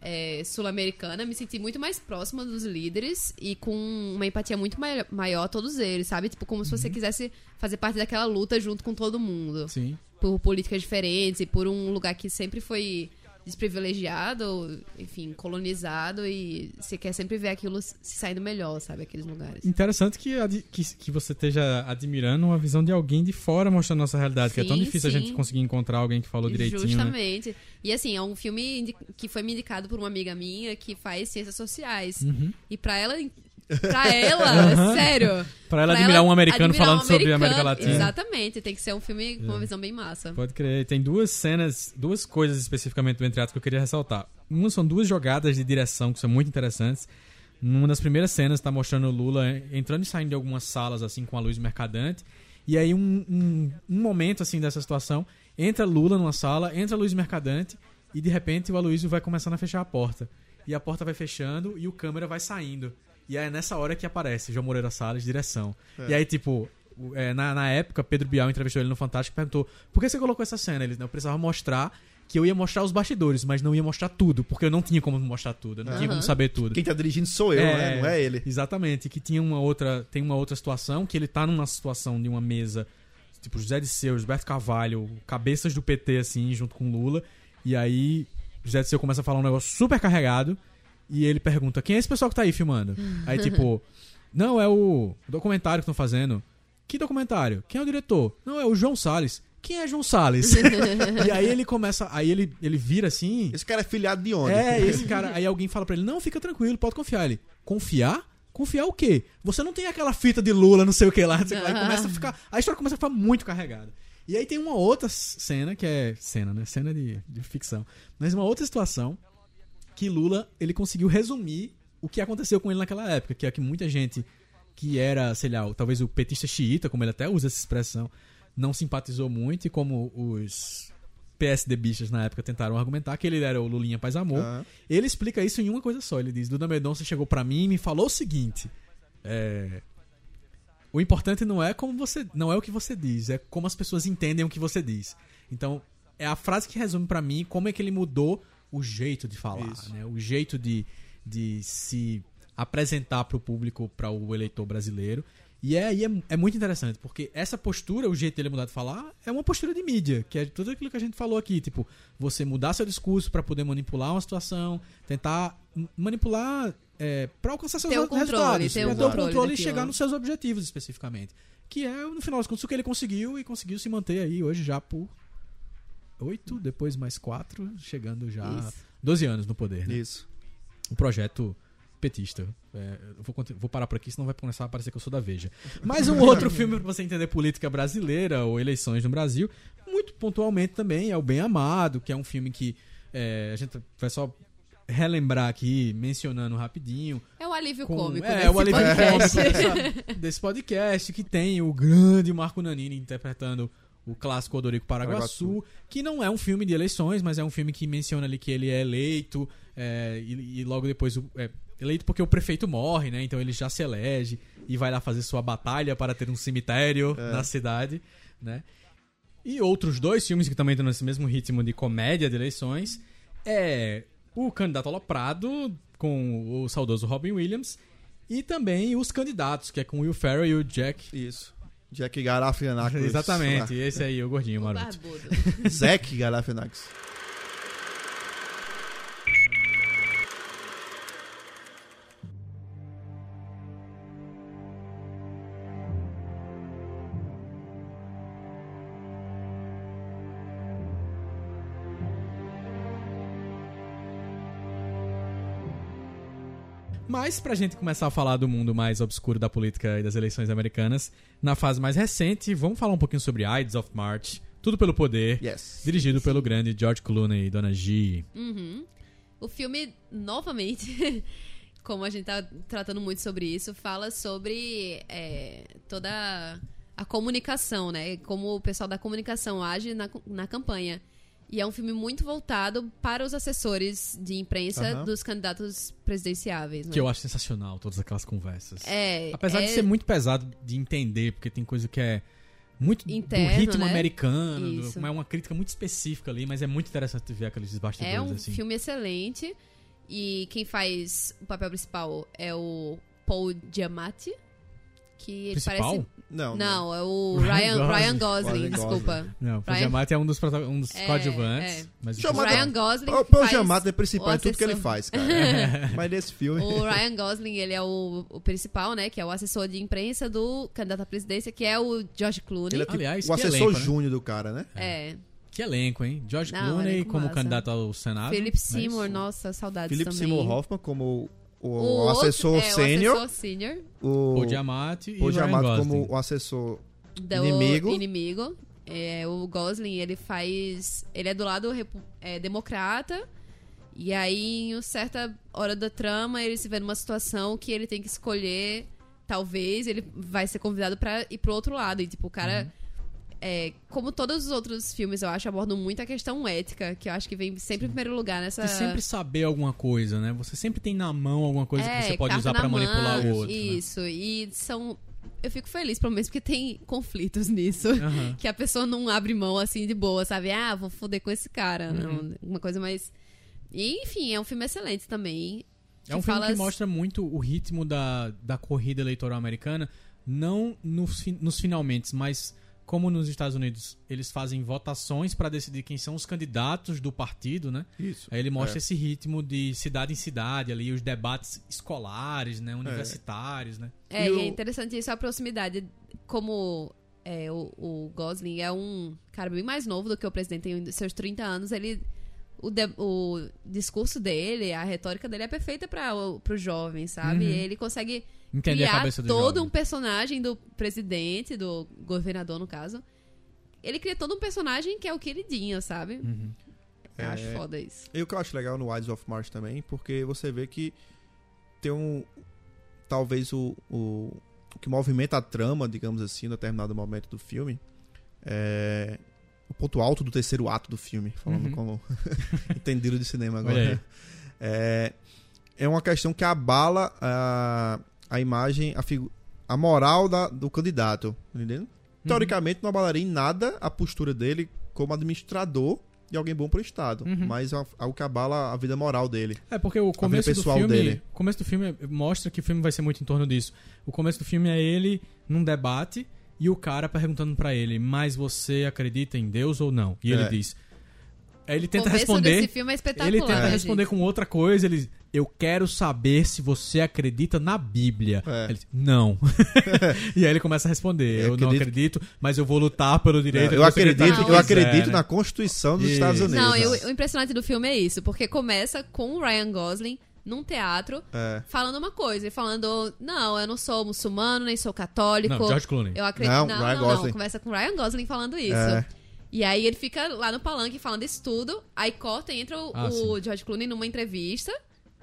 é, sul-americana me senti muito mais próxima dos líderes e com uma empatia muito mai- maior a todos eles, sabe? Tipo como se você quisesse fazer parte daquela luta junto com todo mundo Sim. por políticas diferentes e por um lugar que sempre foi desprivilegiado, enfim, colonizado e você quer sempre ver aquilo se saindo melhor, sabe? Aqueles lugares. Interessante que, que, que você esteja admirando uma visão de alguém de fora mostrando nossa realidade, que é tão Sim, difícil a sim. gente conseguir encontrar alguém que falou direitinho, né? Justamente. E assim, é um filme que foi me indicado por uma amiga minha que faz ciências sociais. Uhum. E pra ela. Pra ela, sério. Pra ela admirar um americano admirar falando um sobre a americano, América Latina. É. Exatamente, tem que ser um filme com uma visão bem massa. Pode crer. Tem duas cenas, duas coisas especificamente do Entre Atos que eu queria ressaltar. Uma são duas jogadas de direção que são muito interessantes. Numa das primeiras cenas tá mostrando o Lula entrando e saindo de algumas salas assim com a luz mercadante. E aí um, um, um momento assim dessa situação, entra Lula numa sala, entra Luiz Mercadante e de repente o Aloysio vai começando a fechar a porta. E a porta vai fechando e o câmera vai saindo. E aí é nessa hora que aparece João Moreira Salles, direção. E aí, tipo, é, na, na época, Pedro Bial entrevistou ele no Fantástico e perguntou por que você colocou essa cena? Ele, não, eu precisava mostrar que eu ia mostrar os bastidores, mas não ia mostrar tudo, porque eu não tinha como mostrar tudo, eu não tinha como saber tudo. Quem tá dirigindo sou eu, né? Não é ele. Exatamente, que tinha uma outra, tem uma outra situação, que ele tá numa situação de uma mesa, tipo José de Seu, Gilberto Carvalho, cabeças do PT assim, junto com Lula, e aí José de Seu começa a falar um negócio super carregado, e ele pergunta: "Quem é esse pessoal que tá aí filmando?" aí tipo, "Não, é o documentário que estão fazendo." Que documentário? Quem é o diretor? Não, é o João Salles. Quem é João Salles? e aí ele começa, aí ele, ele vira assim, Esse cara é filiado de onde? é, esse cara. Aí alguém fala pra ele: Não, fica tranquilo, pode confiar. Ele: Confiar? Confiar o quê? Você não tem aquela fita de Lula, não sei o que lá. Não sei o que lá. E começa a ficar. A história começa a ficar muito carregada. E aí tem uma outra cena, que é. Cena, né? Cena de, de ficção. Mas uma outra situação que Lula ele conseguiu resumir o que aconteceu com ele naquela época, que é que muita gente que era, sei lá, talvez o petista xiita, como ele até usa essa expressão, não simpatizou muito e como os PSD bichas na época tentaram argumentar que ele era o Lulinha Paz Amor. Aham. Ele explica isso em uma coisa só. Ele diz: Duda Mendonça chegou pra mim e me falou o seguinte: é, o importante não é como você, não é o que você diz, é como as pessoas entendem o que você diz. Então é a frase que resume pra mim como é que ele mudou o jeito de falar, né? O jeito de, de se apresentar pro público, para o eleitor brasileiro. E é, aí é, é muito interessante, porque essa postura, o jeito dele mudar de falar, é uma postura de mídia, que é tudo aquilo que a gente falou aqui, tipo, você mudar seu discurso pra poder manipular uma situação, tentar manipular é, para alcançar seus Ter o resultados, controle, ter o pra ter o controle controle e chegar nos seus objetivos especificamente. Que é, no final das contas, o que ele conseguiu e conseguiu se manter aí hoje já por oito, depois mais quatro, chegando já Isso. 12 anos no poder, né? Isso. um projeto petista. É, vou, vou parar por aqui, senão vai começar a parecer que eu sou da Veja. Mais um outro filme pra você entender política brasileira ou eleições no Brasil. Muito pontualmente também é o Bem Amado, que é um filme que é, a gente vai só relembrar aqui, mencionando rapidinho. É o alívio com- cômico é, desse o alívio podcast. cômico dessa- desse podcast, que tem o grande Marco Nanini interpretando o clássico Odorico Paraguaçu, que não é um filme de eleições, mas é um filme que menciona ali que ele é eleito, é, e, e logo depois é, eleito porque o prefeito morre, né? Então ele já se elege e vai lá fazer sua batalha para ter um cemitério na cidade, né? E outros dois filmes que também estão nesse mesmo ritmo de comédia de eleições é o Candidato Aloprado, com o saudoso Robin Williams, e também Os Candidatos, que é com o Will Ferrell e o Jack. Isso. Jack Garafianakis. Exatamente, esse aí, o gordinho O maroto. barbudo. Zack Garafianakis. Mas pra gente começar a falar do mundo mais obscuro da política e das eleições americanas, na fase mais recente, vamos falar um pouquinho sobre Ides of March, Tudo pelo Poder, Yes. dirigido pelo grande George Clooney e Dona G. Uhum. O filme, novamente, como a gente tá tratando muito sobre isso, fala sobre é, toda a comunicação, né? Como o pessoal da comunicação age na, na campanha. E é um filme muito voltado para os assessores de imprensa Aham. dos candidatos presidenciáveis. Né? Que eu acho sensacional, todas aquelas conversas. É, Apesar de é- ser muito pesado de entender, porque tem coisa que é muito Interno, do ritmo né? americano, do- é uma crítica muito específica ali, mas é muito interessante ver aqueles bastidores É um assim. filme excelente. E quem faz o papel principal é o Paul Giamatti. Que ele Principal? parece. Não, Não, é o Ryan Ryan, Gosling. Desculpa. Não, o Ryan- Giamatti é um dos, um dos É, coadjuvantes, é. mas o Mas Ryan Gosling. O Paul Giamatti é principal em tudo que ele faz, cara. Mas nesse filme... O Ryan Gosling, ele é o, o principal, né? Que é o assessor de imprensa do candidato à presidência, que é o George Clooney. Ele é tipo Aliás, o assessor elenco, né? júnior do cara, né? É. Que elenco, hein? George Não, Clooney como massa. candidato ao Senado. Philip não é Seymour, isso? nossa, saudades Philip também. Seymour Hoffman como o, O outro- assessor é, sênior. O assessor sênior O Giamatti e como o assessor do Inimigo. inimigo. É, o Gosling, ele faz... Ele é do lado é, democrata. E aí, em uma certa hora da trama, ele se vê numa situação que ele tem que escolher... Talvez ele vai ser convidado pra ir pro outro lado. E, tipo, o cara... Uhum. É, como todos os outros filmes, eu acho, abordam muito a questão ética, que eu acho que vem sempre em primeiro lugar nessa... De sempre saber alguma coisa, né? Você sempre tem na mão alguma coisa que É, você pode usar na pra manipular o outro. né? Isso, e são eu fico feliz, pelo menos porque tem conflitos nisso. Aham. Que a pessoa não abre mão assim de boa, sabe? Ah, vou foder com esse cara. Uhum. Não, uma coisa mais. E, enfim, é um filme excelente também. É um filme que mostra muito o ritmo da, da corrida eleitoral americana, não nos, nos finalmente, mas como nos Estados Unidos eles fazem votações para decidir quem são os candidatos do partido, né? Isso. Aí ele mostra É. esse ritmo de cidade em cidade, ali os debates escolares, né, universitários, né? É, E e o- é interessante isso, a proximidade. Como é, o, o Gosling é um cara bem mais novo do que o presidente, tem seus 30 anos, ele. O, de- o discurso dele, a retórica dele é perfeita para os jovens, sabe? Uhum. Ele consegue Entender a criar cabeça do todo jovem. um personagem do presidente, do governador, no caso. Ele cria todo um personagem que é o queridinho, sabe? Uhum. Eu acho É. foda isso. E o que eu acho legal no Wilds of Mars também, porque você vê que tem um. Talvez o, o, o que movimenta a trama, digamos assim, em determinado momento do filme. É. O ponto alto do terceiro ato do filme, falando Uhum. como entendido de cinema agora. É, é uma questão que abala a, a imagem, a, a moral da, do candidato. Entendendo? Uhum. Teoricamente, não abalaria em nada a postura dele como administrador de alguém bom pro Estado. Uhum. Mas é algo que abala a vida moral dele. É porque o começo do pessoal filme, dele. o começo do filme mostra que o filme vai ser muito em torno disso. O começo do filme é ele num debate e o cara perguntando pra ele: "Mas você acredita em Deus ou não?" E ele É. diz. Aí ele tenta responder. desse filme é espetacular. Ele tenta né, responder com outra coisa, ele eu quero saber se você acredita na Bíblia. É. Ele não. e aí ele começa a responder, Eu eu, não acredito- acredito, mas eu vou lutar pelo direito eu de você acredito, eu quiser, acredito né? na Constituição dos Isso. Estados Unidos. Não, e né? o, impressionante do filme é isso, porque começa com o Ryan Gosling num teatro É. falando uma coisa e falando, não, eu não sou muçulmano, nem sou católico. Não, George Clooney. Eu acredito. Não, Não, Ryan não, Gosling. não. Começa com o Ryan Gosling falando isso. É. E aí ele fica lá no palanque falando isso tudo, aí corta e entra o, Ah, o George Clooney numa entrevista.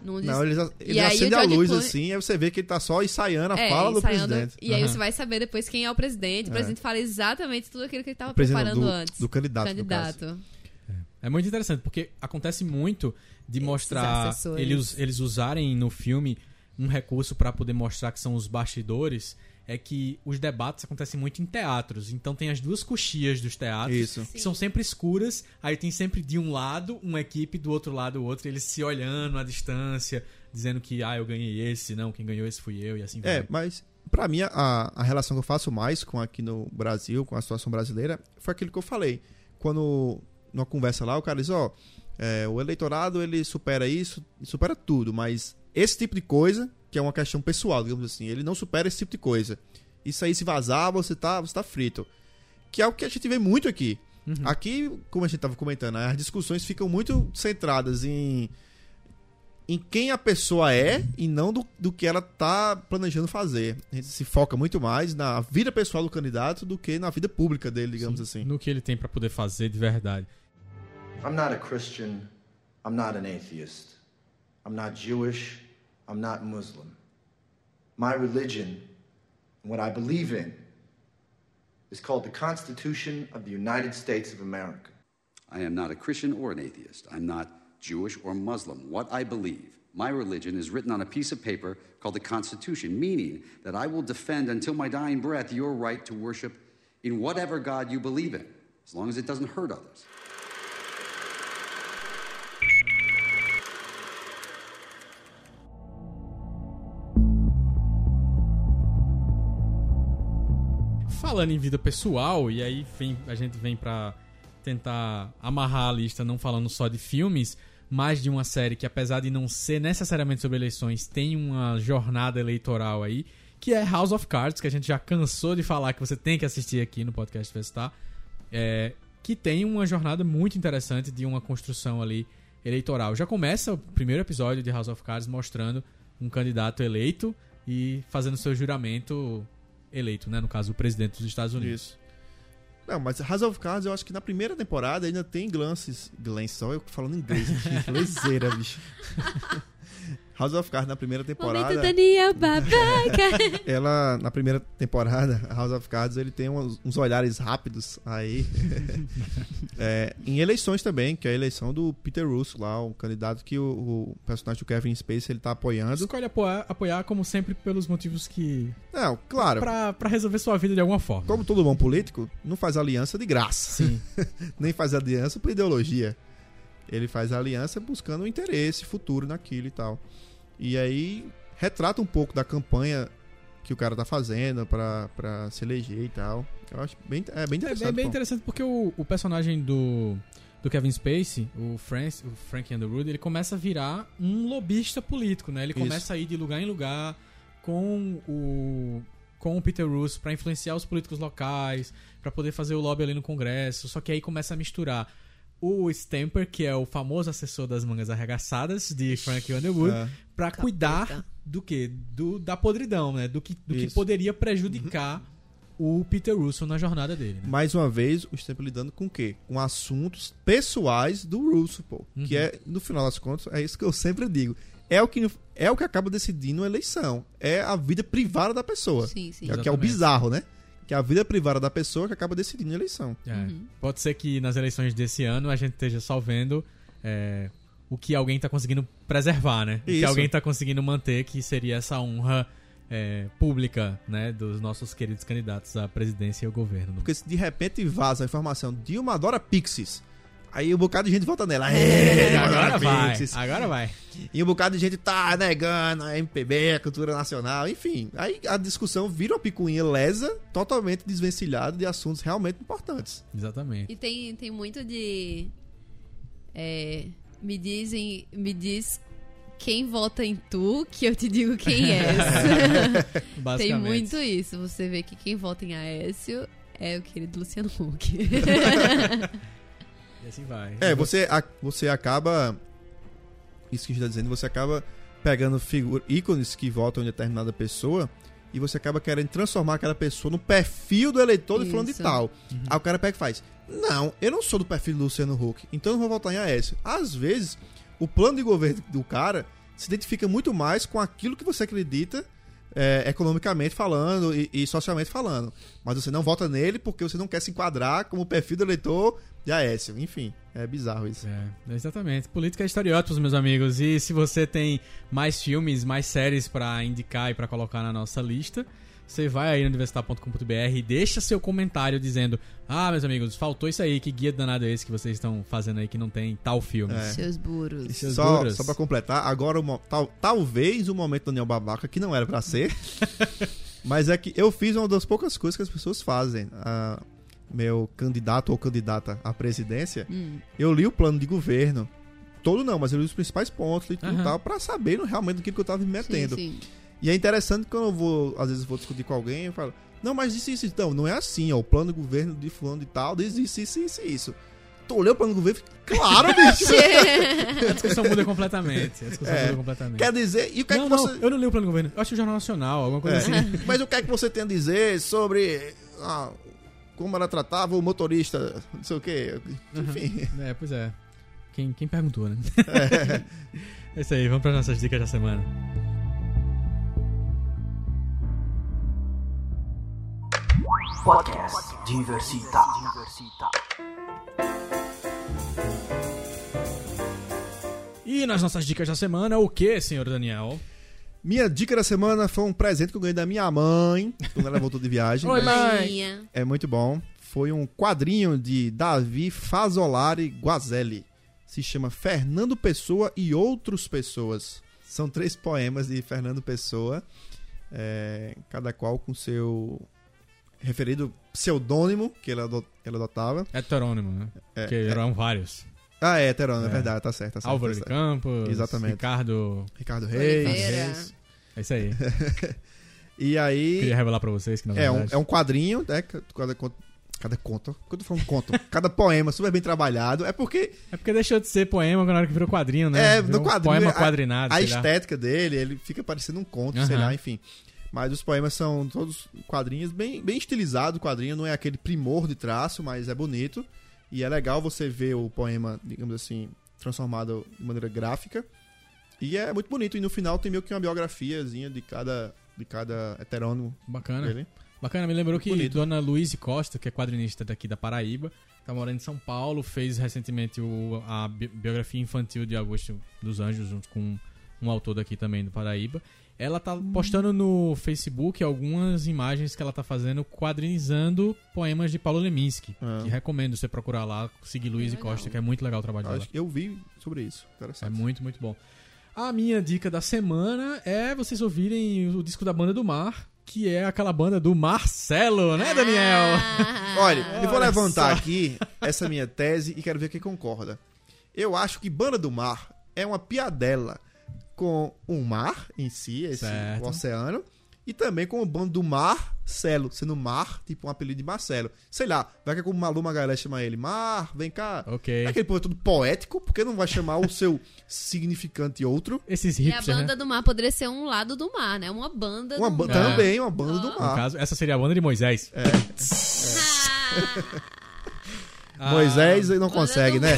Num dis- Não, E aí o acendem a George luz Clooney- assim, aí você vê que ele tá só ensaiando a é, fala do ensaiando, presidente. E aí você vai saber depois quem é o presidente. O presidente fala exatamente tudo aquilo que ele tava preparando do- antes. do candidato, no caso. Candidato. É muito interessante, porque acontece muito de Esses mostrar. assessores. Eles, eles usarem no filme um recurso pra poder mostrar que são os bastidores. É que os debates acontecem muito em teatros. Então tem as duas coxias dos teatros. Isso. Que são sempre escuras. Aí tem sempre de um lado uma equipe, do outro lado outra. Eles se olhando à distância, dizendo que, ah, eu ganhei esse, não, quem ganhou esse fui eu, e assim vai. É, mas pra mim a, a relação que eu faço mais com aqui no Brasil, com a situação brasileira, foi aquilo que eu falei. Quando numa conversa lá, o cara diz, ó, é, o eleitorado ele supera isso, supera tudo, mas esse tipo de coisa, que é uma questão pessoal, digamos assim, ele não supera esse tipo de coisa. Isso aí se vazar, você tá, você tá frito. Que é o que a gente vê muito aqui. Aqui, como a gente tava comentando, as discussões ficam muito centradas em em quem a pessoa é e não do, do que ela tá planejando fazer. A gente se foca muito mais na vida pessoal do candidato do que na vida pública dele, digamos assim. No que ele tem pra poder fazer de verdade. I'm not a Christian. I'm not an atheist. I'm not Jewish. I'm not Muslim. My religion what I believe in is called the Constitution of the United States of America. I am not a Christian or an atheist. I'm not Jewish or Muslim. What I believe, my religion, is written on a piece of paper called the Constitution, meaning that I will defend until my dying breath your right to worship in whatever God you believe in, as long as it doesn't hurt others. Falando em vida pessoal, e aí vem- a gente vem pra tentar amarrar a lista não falando só de filmes, mas de uma série que apesar de não ser necessariamente sobre eleições, tem uma jornada eleitoral aí, que é House of Cards, que a gente já cansou de falar que você tem que assistir aqui no podcast Festar, é, que tem uma jornada muito interessante de uma construção ali eleitoral. Já começa o primeiro episódio de House of Cards mostrando um candidato eleito e fazendo seu juramento eleito, né? No caso, o presidente dos Estados Unidos. Isso. Não, mas House of Cards, eu acho que na primeira temporada ainda tem glances. Glances, só eu falando inglês aqui. Lezeira, bicho. House of Cards na primeira temporada. Momento Daniel babaca. Ela, na primeira temporada, House of Cards, ele tem uns, uns olhares rápidos aí. É, em eleições também, que é a eleição do Peter Russo lá, um candidato que o, o personagem do Kevin Spacey ele tá apoiando. Escolhe apoiar, apoiar, como sempre, pelos motivos que. Não, claro. Pra, pra resolver sua vida de alguma forma. Como todo bom político, não faz aliança de graça. Sim. Nem faz aliança por ideologia. Ele faz aliança buscando um interesse futuro naquilo e tal. E aí retrata um pouco da campanha que o cara tá fazendo pra, pra se eleger e tal. Eu acho bem, é bem É interessante. bem, bem pô. interessante porque o, o personagem do, do Kevin Spacey, o, Frank, o Frank Underwood, ele começa a virar um lobista político, né? Ele Isso. começa a ir de lugar em lugar com o com o Peter Russo pra influenciar os políticos locais, pra poder fazer o lobby ali no Congresso. Só que aí começa a misturar o Stamper, que é o famoso assessor das mangas arregaçadas de Frank Underwood, É. pra cuidar do que? Do, da podridão, né? Do que, do que poderia prejudicar o Peter Russo na jornada dele. né? Mais uma vez, o Stamp lidando com o quê? Com assuntos pessoais do Russo, pô. Que Uhum. é, no final das contas, é isso que eu sempre digo. É o que, é o que acaba decidindo a eleição. É a vida privada da pessoa. Sim, sim. Que é- que é o bizarro, né? Que é a vida privada da pessoa que acaba decidindo a eleição. É. Pode ser que nas eleições desse ano a gente esteja só vendo é, o que alguém tá conseguindo preservar, né? O que alguém tá conseguindo manter, que seria essa honra é, pública, né? Dos nossos queridos candidatos à presidência e ao governo. Porque se de repente vaza a informação de uma adora Pixies, aí um bocado de gente vota nela. É, agora vai, agora vai. E um bocado de gente tá negando a MPB, a cultura nacional, enfim. Aí a discussão vira uma picuinha lesa, totalmente desvencilhada de assuntos realmente importantes. Exatamente. E tem, tem muito de. é, me dizem. Me diz quem vota em tu, que eu te digo quem és. tem muito isso. Você vê que quem vota em Aécio é o querido Luciano Huck. E assim vai. É, você, a- você acaba. Isso que a gente tá dizendo, você acaba pegando figura, ícones que votam em determinada pessoa e você acaba querendo transformar aquela pessoa no perfil do eleitor de fulano de Isso. tal. Aí o cara pega e faz: Não, eu não sou do perfil do Luciano Huck, então eu não vou votar em Aécio. Às vezes, o plano de governo do cara se identifica muito mais com aquilo que você acredita. É, economicamente falando e, e socialmente falando. Mas você não vota nele porque você não quer se enquadrar como perfil do eleitor de Aécio. Enfim, é bizarro isso. É, exatamente. Política é estereótipos, meus amigos. E se você tem mais filmes, mais séries pra indicar e pra colocar na nossa lista, você vai aí no universitar.com.br e deixa seu comentário dizendo: Ah, meus amigos, faltou isso aí, que guia danado é esse que vocês estão fazendo aí que não tem tal filme. É. Seus burros. Seus Só, duros. só pra completar, agora o tal, talvez o momento do Daniel Babaca, que não era pra ser, mas é que eu fiz uma das poucas coisas que as pessoas fazem. Ah, meu candidato ou candidata à presidência, Hum. eu li o plano de governo. Todo não, mas eu li os principais pontos e tudo Aham. tal, pra saber no- realmente do que que eu tava me metendo. Sim, sim. E é interessante que quando eu vou, às vezes, vou discutir com alguém, eu falo, não, mas isso, isso, então, não é assim, ó, o plano de governo de fulano de tal, diz isso, isso, isso, isso. Tu leu o plano de governo? Claro, bicho! A discussão muda completamente. A discussão É. muda completamente. Quer dizer, e o que é não, que não, você... eu não li o plano do governo. Eu acho que o Jornal Nacional, alguma coisa É. assim. Mas o que é que você tem a dizer sobre ah, como ela tratava o motorista, não sei o quê. Enfim. É, pois é. Quem, quem perguntou, né? É isso aí, vamos para nossas dicas da semana. Podcast Diversita. E nas nossas dicas da semana, o que, senhor Daniel? Minha dica da semana foi um presente que eu ganhei da minha mãe quando ela voltou de viagem. Oi, mãe. É muito bom. Foi um quadrinho de Davi Fazolari Guazelli. Se chama Fernando Pessoa e Outros Pessoas. São três poemas de Fernando Pessoa, é, cada qual com seu referido pseudônimo que ele, ado- ele adotava. Heterônimo, né? É, Porque é. eram vários. Ah, é, heterônimo, é, É. verdade, tá certo. Tá certo Álvaro tá de certo. Campos, Exatamente. Ricardo... Ricardo Reis. Reis. É isso aí. E aí. Queria revelar pra vocês que, na É um, é um quadrinho, né? Cada conto. Cada conto. Quando eu tô falando conto, cada poema super bem trabalhado. É porque É porque deixou de ser poema na hora que virou quadrinho, né? É, Virou no um quadrinho. Poema a- quadrinado, A, lá. estética dele, ele fica parecendo um conto, sei lá, enfim. Mas os poemas são todos quadrinhos, bem, bem estilizado o quadrinho, não é aquele primor de traço, mas é bonito. E é legal você ver o poema, digamos assim, transformado de maneira gráfica. E é muito bonito. E no final tem meio que uma biografiazinha de cada, de cada heterônimo Bacana. dele. Bacana, me lembrou que Bonito. Dona Luíse Costa, que é quadrinista daqui da Paraíba, tá morando em São Paulo, fez recentemente o- a bi- biografia infantil de Augusto dos Anjos, junto com um autor daqui também do Paraíba. Ela tá postando no Facebook algumas imagens que ela tá fazendo quadrinizando poemas de Paulo Leminski. Ah. Que recomendo você procurar lá, seguir Luíse Legal. Costa, que é muito legal o trabalho dela. Acho eu vi sobre isso. É muito, muito bom. A minha dica da semana é vocês ouvirem o disco da Banda do Mar, que é aquela banda do Marcelo, né, Daniel? Ah, Olha, eu vou levantar só. aqui essa minha tese e quero ver quem concorda. Eu acho que Banda do Mar é uma piadela com o mar em si, esse Certo. o oceano, e também com o bando do Marcelo, sendo Mar, tipo um apelido de Marcelo. Sei lá, vai que é como o Malu Magalhães chama ele. Mar, vem cá. Ok. É aquele povo todo poético, porque não vai chamar o seu significante outro? Esses E a hipsters, banda né? do mar poderia ser um lado do mar, né? Uma banda Uma do ba- mar. Também uma banda do No mar. caso, essa seria a banda de Moisés. É. Ah, Moisés não consegue, né?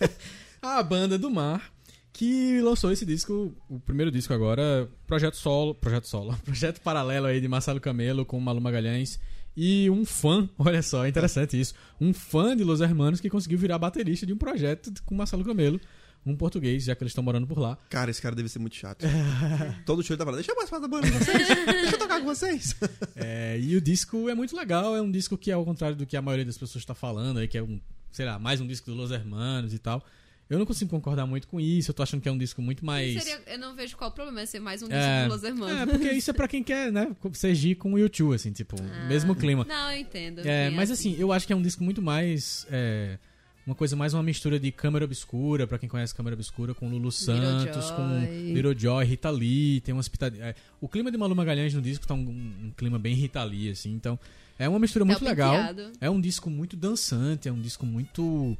A banda do Mar, que lançou esse disco, o primeiro disco agora, projeto solo, projeto solo, projeto paralelo aí de Marcelo Camelo com Malu Magalhães e um fã, olha só, é interessante isso, um fã de Los Hermanos que conseguiu virar baterista de um projeto com Marcelo Camelo, um português, já que eles estão morando por lá. Cara, esse cara deve ser muito chato. Todo show ele tá falando, deixa eu mais falar da banda com vocês. deixa eu tocar com vocês. É, e o disco é muito legal, é um disco que é ao contrário do que a maioria das pessoas está falando aí, que é um, sei lá, mais um disco do Los Hermanos e tal. Eu não consigo concordar muito com isso, eu tô achando que é um disco muito mais... Seria- eu não vejo qual o problema é ser mais um disco É, do Los Hermanos. é, porque isso é pra quem quer, né, ser com o YouTube, assim, tipo, mesmo clima. Não, eu entendo. É, mas assim, eu acho que é um disco muito mais. é, uma coisa mais uma mistura de câmera obscura, pra quem conhece câmera obscura, com Lulu Santos, Joy. com Little Joy, Rita Lee, tem umas pitadinhas. é, o clima de Malu Magalhães no disco tá um, um clima bem Rita Lee, assim, então é uma mistura Tá muito legal. É um disco muito dançante, é um disco muito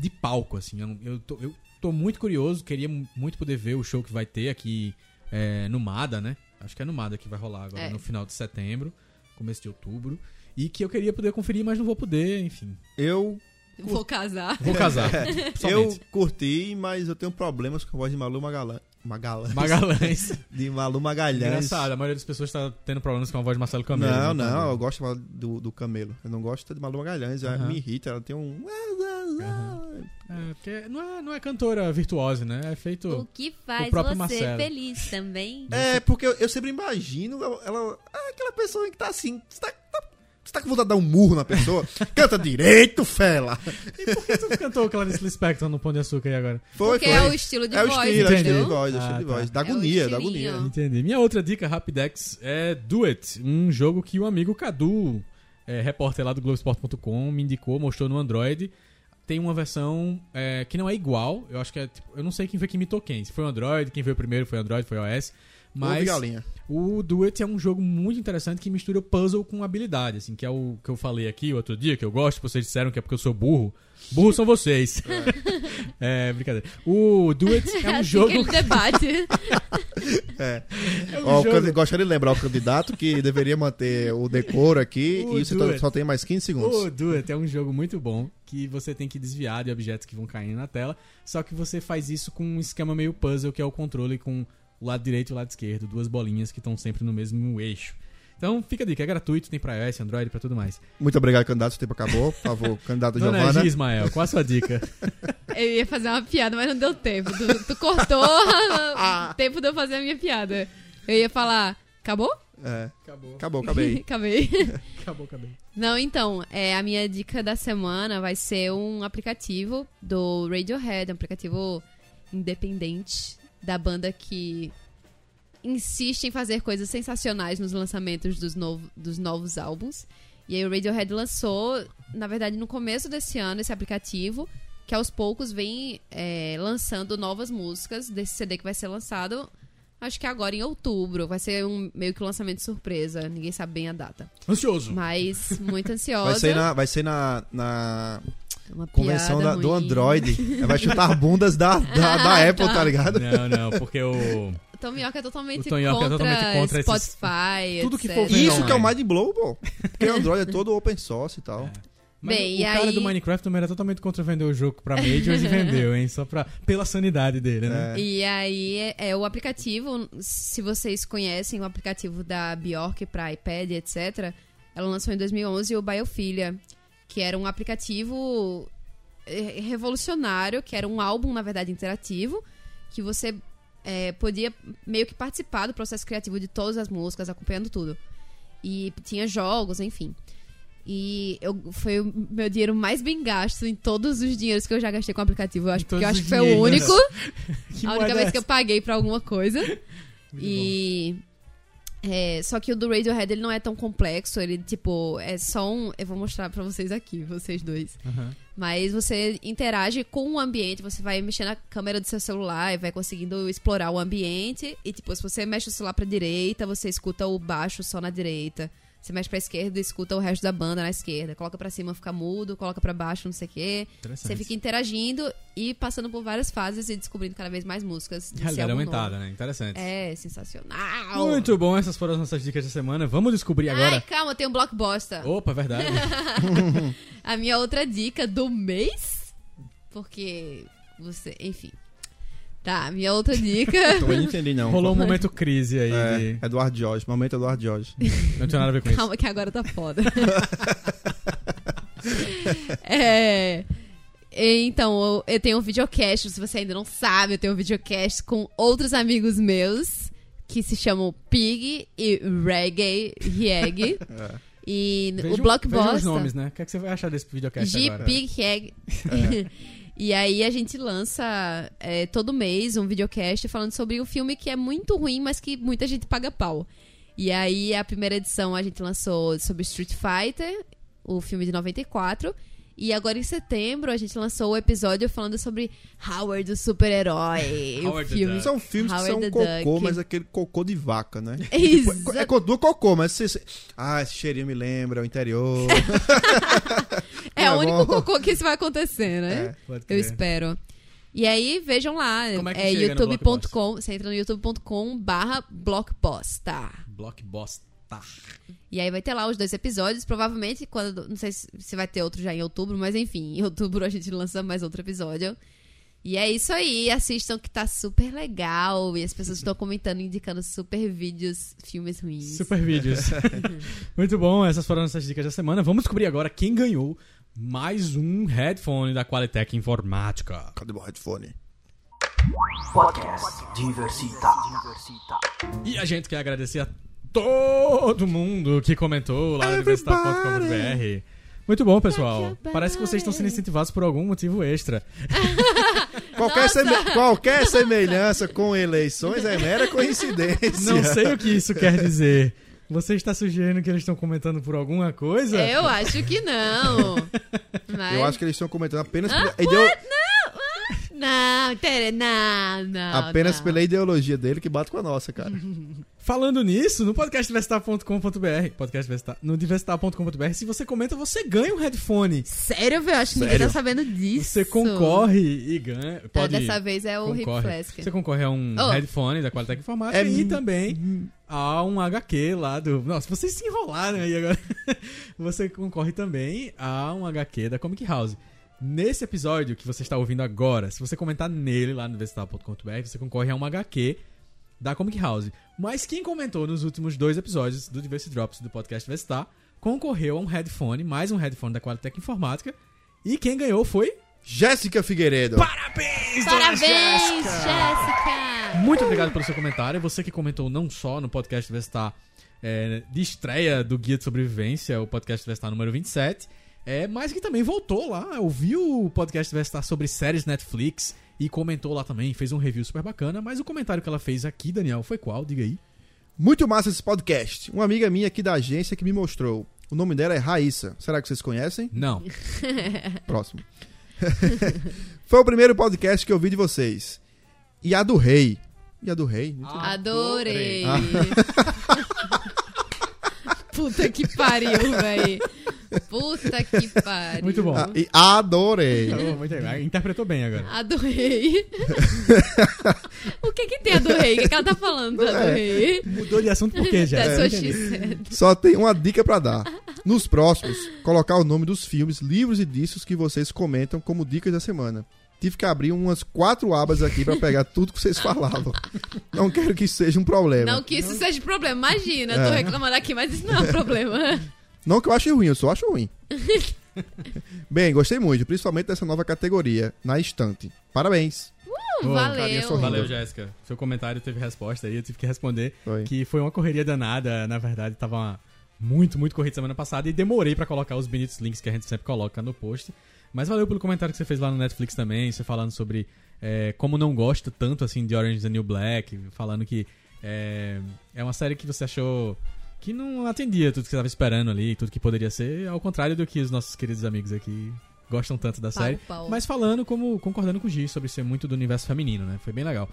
de palco, assim. Eu, eu, tô, eu tô muito curioso, queria muito poder ver o show que vai ter aqui é, no Mada, né? Acho que é no Mada que vai rolar agora, É. no final de setembro, começo de outubro. E que eu queria poder conferir, mas não vou poder, enfim. Eu, Vou casar. Vou casar. eu curti, mas eu tenho problemas com a voz de Malu Magalhães. Magalhães. Magalhães. De Malu Magalhães. Engraçado, a maioria das pessoas tá tendo problemas com a voz de Marcelo Camelo. Não, né? não, eu gosto do, do Camelo. Eu não gosto de Malu Magalhães. ela Aham. Me irrita, ela tem um. É, porque não é, não é cantora virtuose, né? É feito. O que faz O você Marcelo. feliz também? É, porque eu, eu sempre imagino ela, ela- aquela pessoa que tá assim. Você tá, tá- você tá com vontade de dar um murro na pessoa? Canta direito, fela! E por que tu cantou aquela Clarice Lispector no Pão de Açúcar aí agora? Foi, Porque foi. é o estilo de é voz, o estilo, é o estilo de voz, é o Ah, estilo de tá. voz. Da É agonia, da agonia. Entendi. Minha outra dica, Rapidex, é Do It, um jogo que o amigo Cadu, é, repórter lá do Globoesporte.com, me indicou, mostrou no Android. Tem uma versão é, que não é igual, eu acho que é tipo, eu não sei quem foi que imitou quem, se foi o Android, quem veio primeiro foi o Android, foi o iOS. Mas o Do It é um jogo muito interessante que mistura puzzle com habilidade, assim, que é o que eu falei aqui outro dia, que eu gosto, vocês disseram que é porque eu sou burro. Burro são vocês. É, brincadeira. O Do It é um assim jogo. que ele debate. É. É um Ó, o jogo- Gostaria de lembrar o candidato que deveria manter o decoro aqui O e você tá- só tem mais 15 segundos. O Do It é um jogo muito bom que você tem que desviar de objetos que vão caindo na tela, só que você faz isso com um esquema meio puzzle, que é o controle com o lado direito e o lado esquerdo, duas bolinhas que estão sempre no mesmo eixo. Então fica a dica, é gratuito, tem pra iOS, Android, pra tudo mais. Muito obrigado, candidato. Seu tempo acabou. Por favor, candidato Dona Giovana. Gi, Ismael, qual a sua dica? Eu ia fazer uma piada, mas não deu tempo. Tu, tu cortou o tempo de eu fazer a minha piada. Eu ia falar, acabou? É. Acabou. Acabou, acabei. Acabei. Acabou, acabei. Não, então, é, a minha dica da semana vai ser um aplicativo do Radiohead, um aplicativo independente da banda que insiste em fazer coisas sensacionais nos lançamentos dos, novo- dos novos álbuns. E aí o Radiohead lançou, na verdade, no começo desse ano, esse aplicativo, que aos poucos vem é, lançando novas músicas desse CD que vai ser lançado, acho que agora em outubro. Vai ser um meio que um lançamento surpresa, ninguém sabe bem a data. Ansioso. Mas muito ansiosa. Vai ser na, vai ser na, na Uma convenção piada da- do. Android. Vai chutar bundas da, da, da Ah, Apple, tá. tá ligado? Não, não, porque o. O Tom York é totalmente, O é contra, totalmente contra esses- Spotify, tudo que for Isso que é o online. mind blow, pô. Porque o Android é todo open source e tal. Mas Bem, o e cara aí- do Minecraft também era totalmente contra vender o jogo pra Majors e vendeu, hein? Só pra, pela sanidade dele, né? E aí é, é o aplicativo, se vocês conhecem o aplicativo da Bjork para iPad, etc. Ela lançou em 2011 o Biofilia, que era um aplicativo eh, revolucionário, que era um álbum, na verdade, interativo, que você eh, podia meio que participar do processo criativo de todas as músicas, acompanhando tudo. E tinha jogos, enfim. E eu, foi o meu dinheiro mais bem gasto em todos os dinheiros que eu já gastei com o aplicativo. Eu acho, porque eu acho que foi o único. A única vez é que eu paguei pra alguma coisa. e. é, só que o do Radiohead ele não é tão complexo, ele tipo, é só um. Eu vou mostrar pra vocês aqui, vocês dois. Aham. Mas você interage com o ambiente, você vai mexendo na câmera do seu celular e vai conseguindo explorar o ambiente. E, tipo, se você mexe o celular pra direita, você escuta o baixo só na direita. Você mexe pra esquerda e escuta o resto da banda na esquerda. Coloca pra cima, fica mudo. Coloca pra baixo, não sei o quê. Você fica interagindo e passando por várias fases e descobrindo cada vez mais músicas. Realidade aumentada, novo. né? Interessante. É, sensacional. Muito bom, essas foram as nossas dicas da semana. Vamos descobrir agora. Ai, calma, tem um blockbuster. Opa, é verdade. A minha outra dica do mês, porque você, enfim. Tá, minha outra dica. Eu não entendi, não. Rolou um momento crise aí. É, de- Eduardo Jorge. Momento Eduardo Jorge. Não tinha nada a ver com isso. Calma que agora tá foda. é. Então, eu, tenho um videocast, se você ainda não sabe, eu tenho um videocast com outros amigos meus que se chamam Pig e Reggae Rieg. E Veja, o veja Blockbuster. os nomes, né? O que, é que você vai achar desse videocast G agora? Pig Reg. E aí a gente lança é, todo mês um videocast falando sobre um filme que é muito ruim, mas que muita gente paga pau. E aí a primeira edição a gente lançou sobre Street Fighter, o filme de 94. E agora em setembro a gente lançou o episódio falando sobre Howard, o super-herói. Howard filme. Duck. São filmes que Howard são the cocô, Duck. mas aquele cocô de vaca, né? Exa- Tipo, é do cocô, mas você... você- Ah, esse cheirinho me lembra o interior. É Tá o único cocô que isso vai acontecer, né? É, Eu espero. E aí, vejam lá. Como é que é youtube.com. Você entra no youtube.com barra blockbuster. Blockbuster. E aí vai ter lá os dois episódios. Provavelmente, quando. Não sei se se vai ter outro já em outubro, mas enfim, em outubro a gente lança mais outro episódio. E é isso aí, assistam que tá super legal. E as pessoas estão comentando, indicando super vídeos, filmes ruins. Super vídeos. Muito bom, essas foram nossas dicas da semana. Vamos descobrir agora quem ganhou mais um headphone da Qualitec Informática. Cadê meu headphone? Podcast Diversita. E a gente quer agradecer a todo mundo que comentou lá no universitar.com.br. Muito bom, pessoal. Parece que vocês estão sendo incentivados por algum motivo extra. Qualquer, seme- qualquer semelhança com eleições é mera coincidência. Não sei o que isso quer dizer. Você está sugerindo que eles estão comentando por alguma coisa? Eu acho que não. Mas... Eu acho que eles estão comentando apenas, Ah, pela, ideo- Não, não, não. apenas não. pela ideologia dele que bate com a nossa, cara. Falando nisso, no podcastdiversitar.com.br, podcast Diversitar, no diversitar.com.br, se você comenta, você ganha um headphone. Sério, velho? Acho que ninguém tá sabendo disso. Você concorre e ganha. Pode, dessa vez é o Hip. Flask. Você concorre a um Oh. headphone da Qualitec Informática É e também a um HQ lá do. Nossa, vocês se enrolaram aí agora. você concorre também a um HQ da Comic House. Nesse episódio que você está ouvindo agora, se você comentar nele lá no vestal.com.br, você concorre a uma HQ da Comic House. Mas quem comentou nos últimos dois episódios do Diversity Drops do podcast Vestar concorreu a um headphone, mais um headphone da Qualitec Informática. E quem ganhou foi Jéssica Figueiredo. Parabéns, Parabéns, Jéssica! Jéssica! Muito obrigado pelo seu comentário. Você que comentou não só no podcast Vestar é, de estreia do Guia de Sobrevivência, o podcast Vestar número 27, é, mas que também voltou lá, ouviu o podcast Vestar sobre séries Netflix e comentou lá também, fez um review super bacana. Mas o comentário que ela fez aqui, Daniel, foi qual? Diga aí. Muito massa esse podcast. Uma amiga minha aqui da agência que me mostrou. O nome dela é Raíssa. Será que vocês conhecem? Não. Próximo. Foi o primeiro podcast que eu vi de vocês. E a do rei. E a do rei? Adorei. Ah. Puta que pariu, véi. Puta que pariu. Muito bom. Ah, e adorei. Oh, muito bem. Interpretou bem agora. Adorei. o que que tem a do rei? O que, que ela tá falando do É. rei? Mudou de assunto por quê, Entendi. X7. Só tem uma dica pra dar. nos próximos, colocar o nome dos filmes, livros e discos que vocês comentam como dicas da semana. Tive que abrir umas quatro abas aqui pra pegar tudo que vocês falavam. Não quero que isso seja um problema. Não que isso seja problema. Imagina, tô É. reclamando aqui, mas isso não é um problema. Não que eu ache ruim, eu só acho ruim. Bem, gostei muito, principalmente dessa nova categoria, na estante. Parabéns. Uh, carinha valeu. Valeu, Jéssica. Seu comentário teve resposta aí, eu tive que responder. Foi. Que foi uma correria danada, na verdade, tava muito, muito corrida semana passada e demorei pra colocar os bonitos links que a gente sempre coloca no post. Mas valeu pelo comentário que você fez lá no Netflix também, você falando sobre é, como não gosta tanto assim de Orange is the New Black, falando que é, é uma série que você achou que não atendia tudo que você estava esperando ali, tudo que poderia ser, ao contrário do que os nossos queridos amigos aqui gostam tanto da série. Mas falando como concordando com o Gi sobre ser muito do universo feminino, né? Foi bem legal.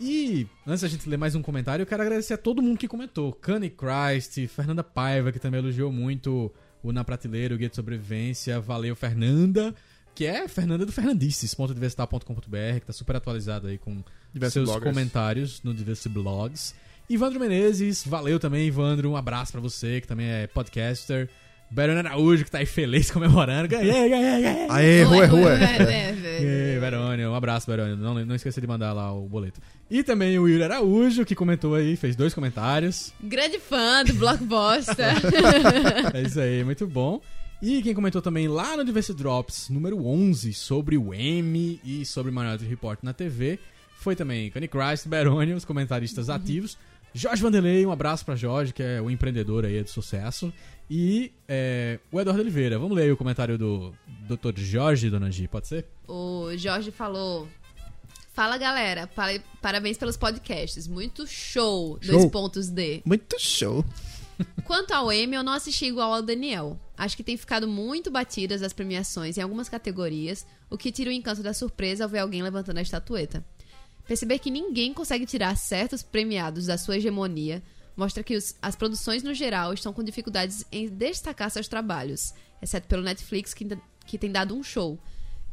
E antes da gente ler mais um comentário, eu quero agradecer a todo mundo que comentou. Cunny Christ, Fernanda Paiva, que também elogiou muito o Na Prateleira, o Guia de Sobrevivência. Valeu, Fernanda. Que é Fernanda do Fernandices.diversitar.com.br, que tá super atualizado aí com Diversos seus bloggers. comentários no Diverse Blogs. Ivandro Menezes, valeu também, Ivandro. Um abraço pra você, que também é podcaster. Berona Araújo, que tá aí feliz comemorando. Ganhei, ganhei, ganhei. Aê, rua, rua. Ei, Verônia, um abraço, Verônia. Não, não esqueça de mandar lá o boleto. E também o Yuri Araújo, que comentou aí, fez dois comentários. Grande fã do Blockbuster. É isso aí, muito bom. E quem comentou também lá no Diverse Drops, número 11, sobre o M e sobre o Minority Report na TV, foi também Connie Christ, Beroni, os comentaristas ativos. Jorge Vanderlei, um abraço pra Jorge, que é o empreendedor aí de sucesso. E é, o Eduardo Oliveira. Vamos ler aí o comentário do Dr. Jorge, dona Gi, pode ser? O Jorge falou. Fala galera, pa- parabéns pelos podcasts. Muito show. Show. Dois pontos D. Muito show. Quanto ao Emmy, eu não assisti igual ao Daniel. Acho que tem ficado muito batidas as premiações em algumas categorias, o que tira o encanto da surpresa ao ver alguém levantando a estatueta. Perceber que ninguém consegue tirar certos premiados da sua hegemonia mostra que os- as produções no geral estão com dificuldades em destacar seus trabalhos, exceto pelo Netflix, que, que tem dado um show.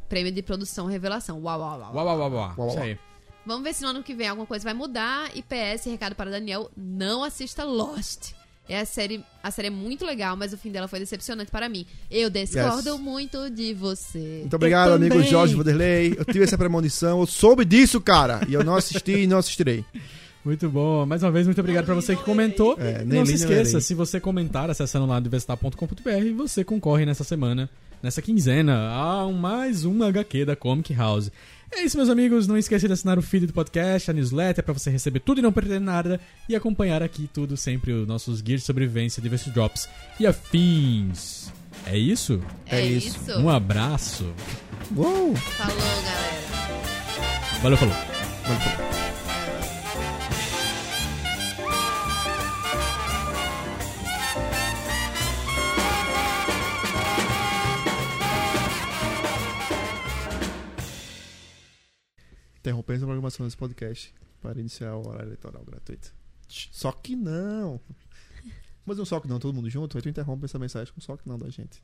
Prêmio de produção revelação. Uau, uau, uau. Uau, uau, uau, uau. Uau, Isso aí. Vamos ver se no ano que vem alguma coisa vai mudar. E PS, recado para Daniel, não assista Lost. É a série, a série é muito legal, mas o fim dela foi decepcionante para mim. Eu discordo Yes. muito de você. Muito obrigado, amigo. Jorge Vanderlei. Eu tive essa premonição, eu soube disso, cara. E eu não assisti e não assistirei. Muito bom. Mais uma vez, muito obrigado pra você que comentou. É, nem não se nem esqueça, se você comentar acessando lá diversitar.com.br, você concorre nessa semana, nessa quinzena, a mais uma HQ da Comic House. É isso, meus amigos. Não esqueça de assinar o feed do podcast, a newsletter, pra você receber tudo e não perder nada. E acompanhar aqui tudo, sempre os nossos guias de sobrevivência, diversos drops e afins. É isso? É, isso. Um abraço. Uou! Falou, galera. Valeu, falou. Interrompendo a programação desse podcast para iniciar o horário eleitoral gratuito. Só que não. Mas um só que não, todo mundo junto, aí tu interrompe essa mensagem com só que não da gente.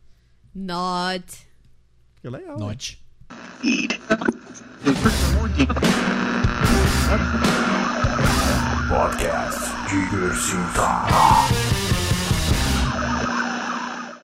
Not. Que legal. Note. Podcast Diversita.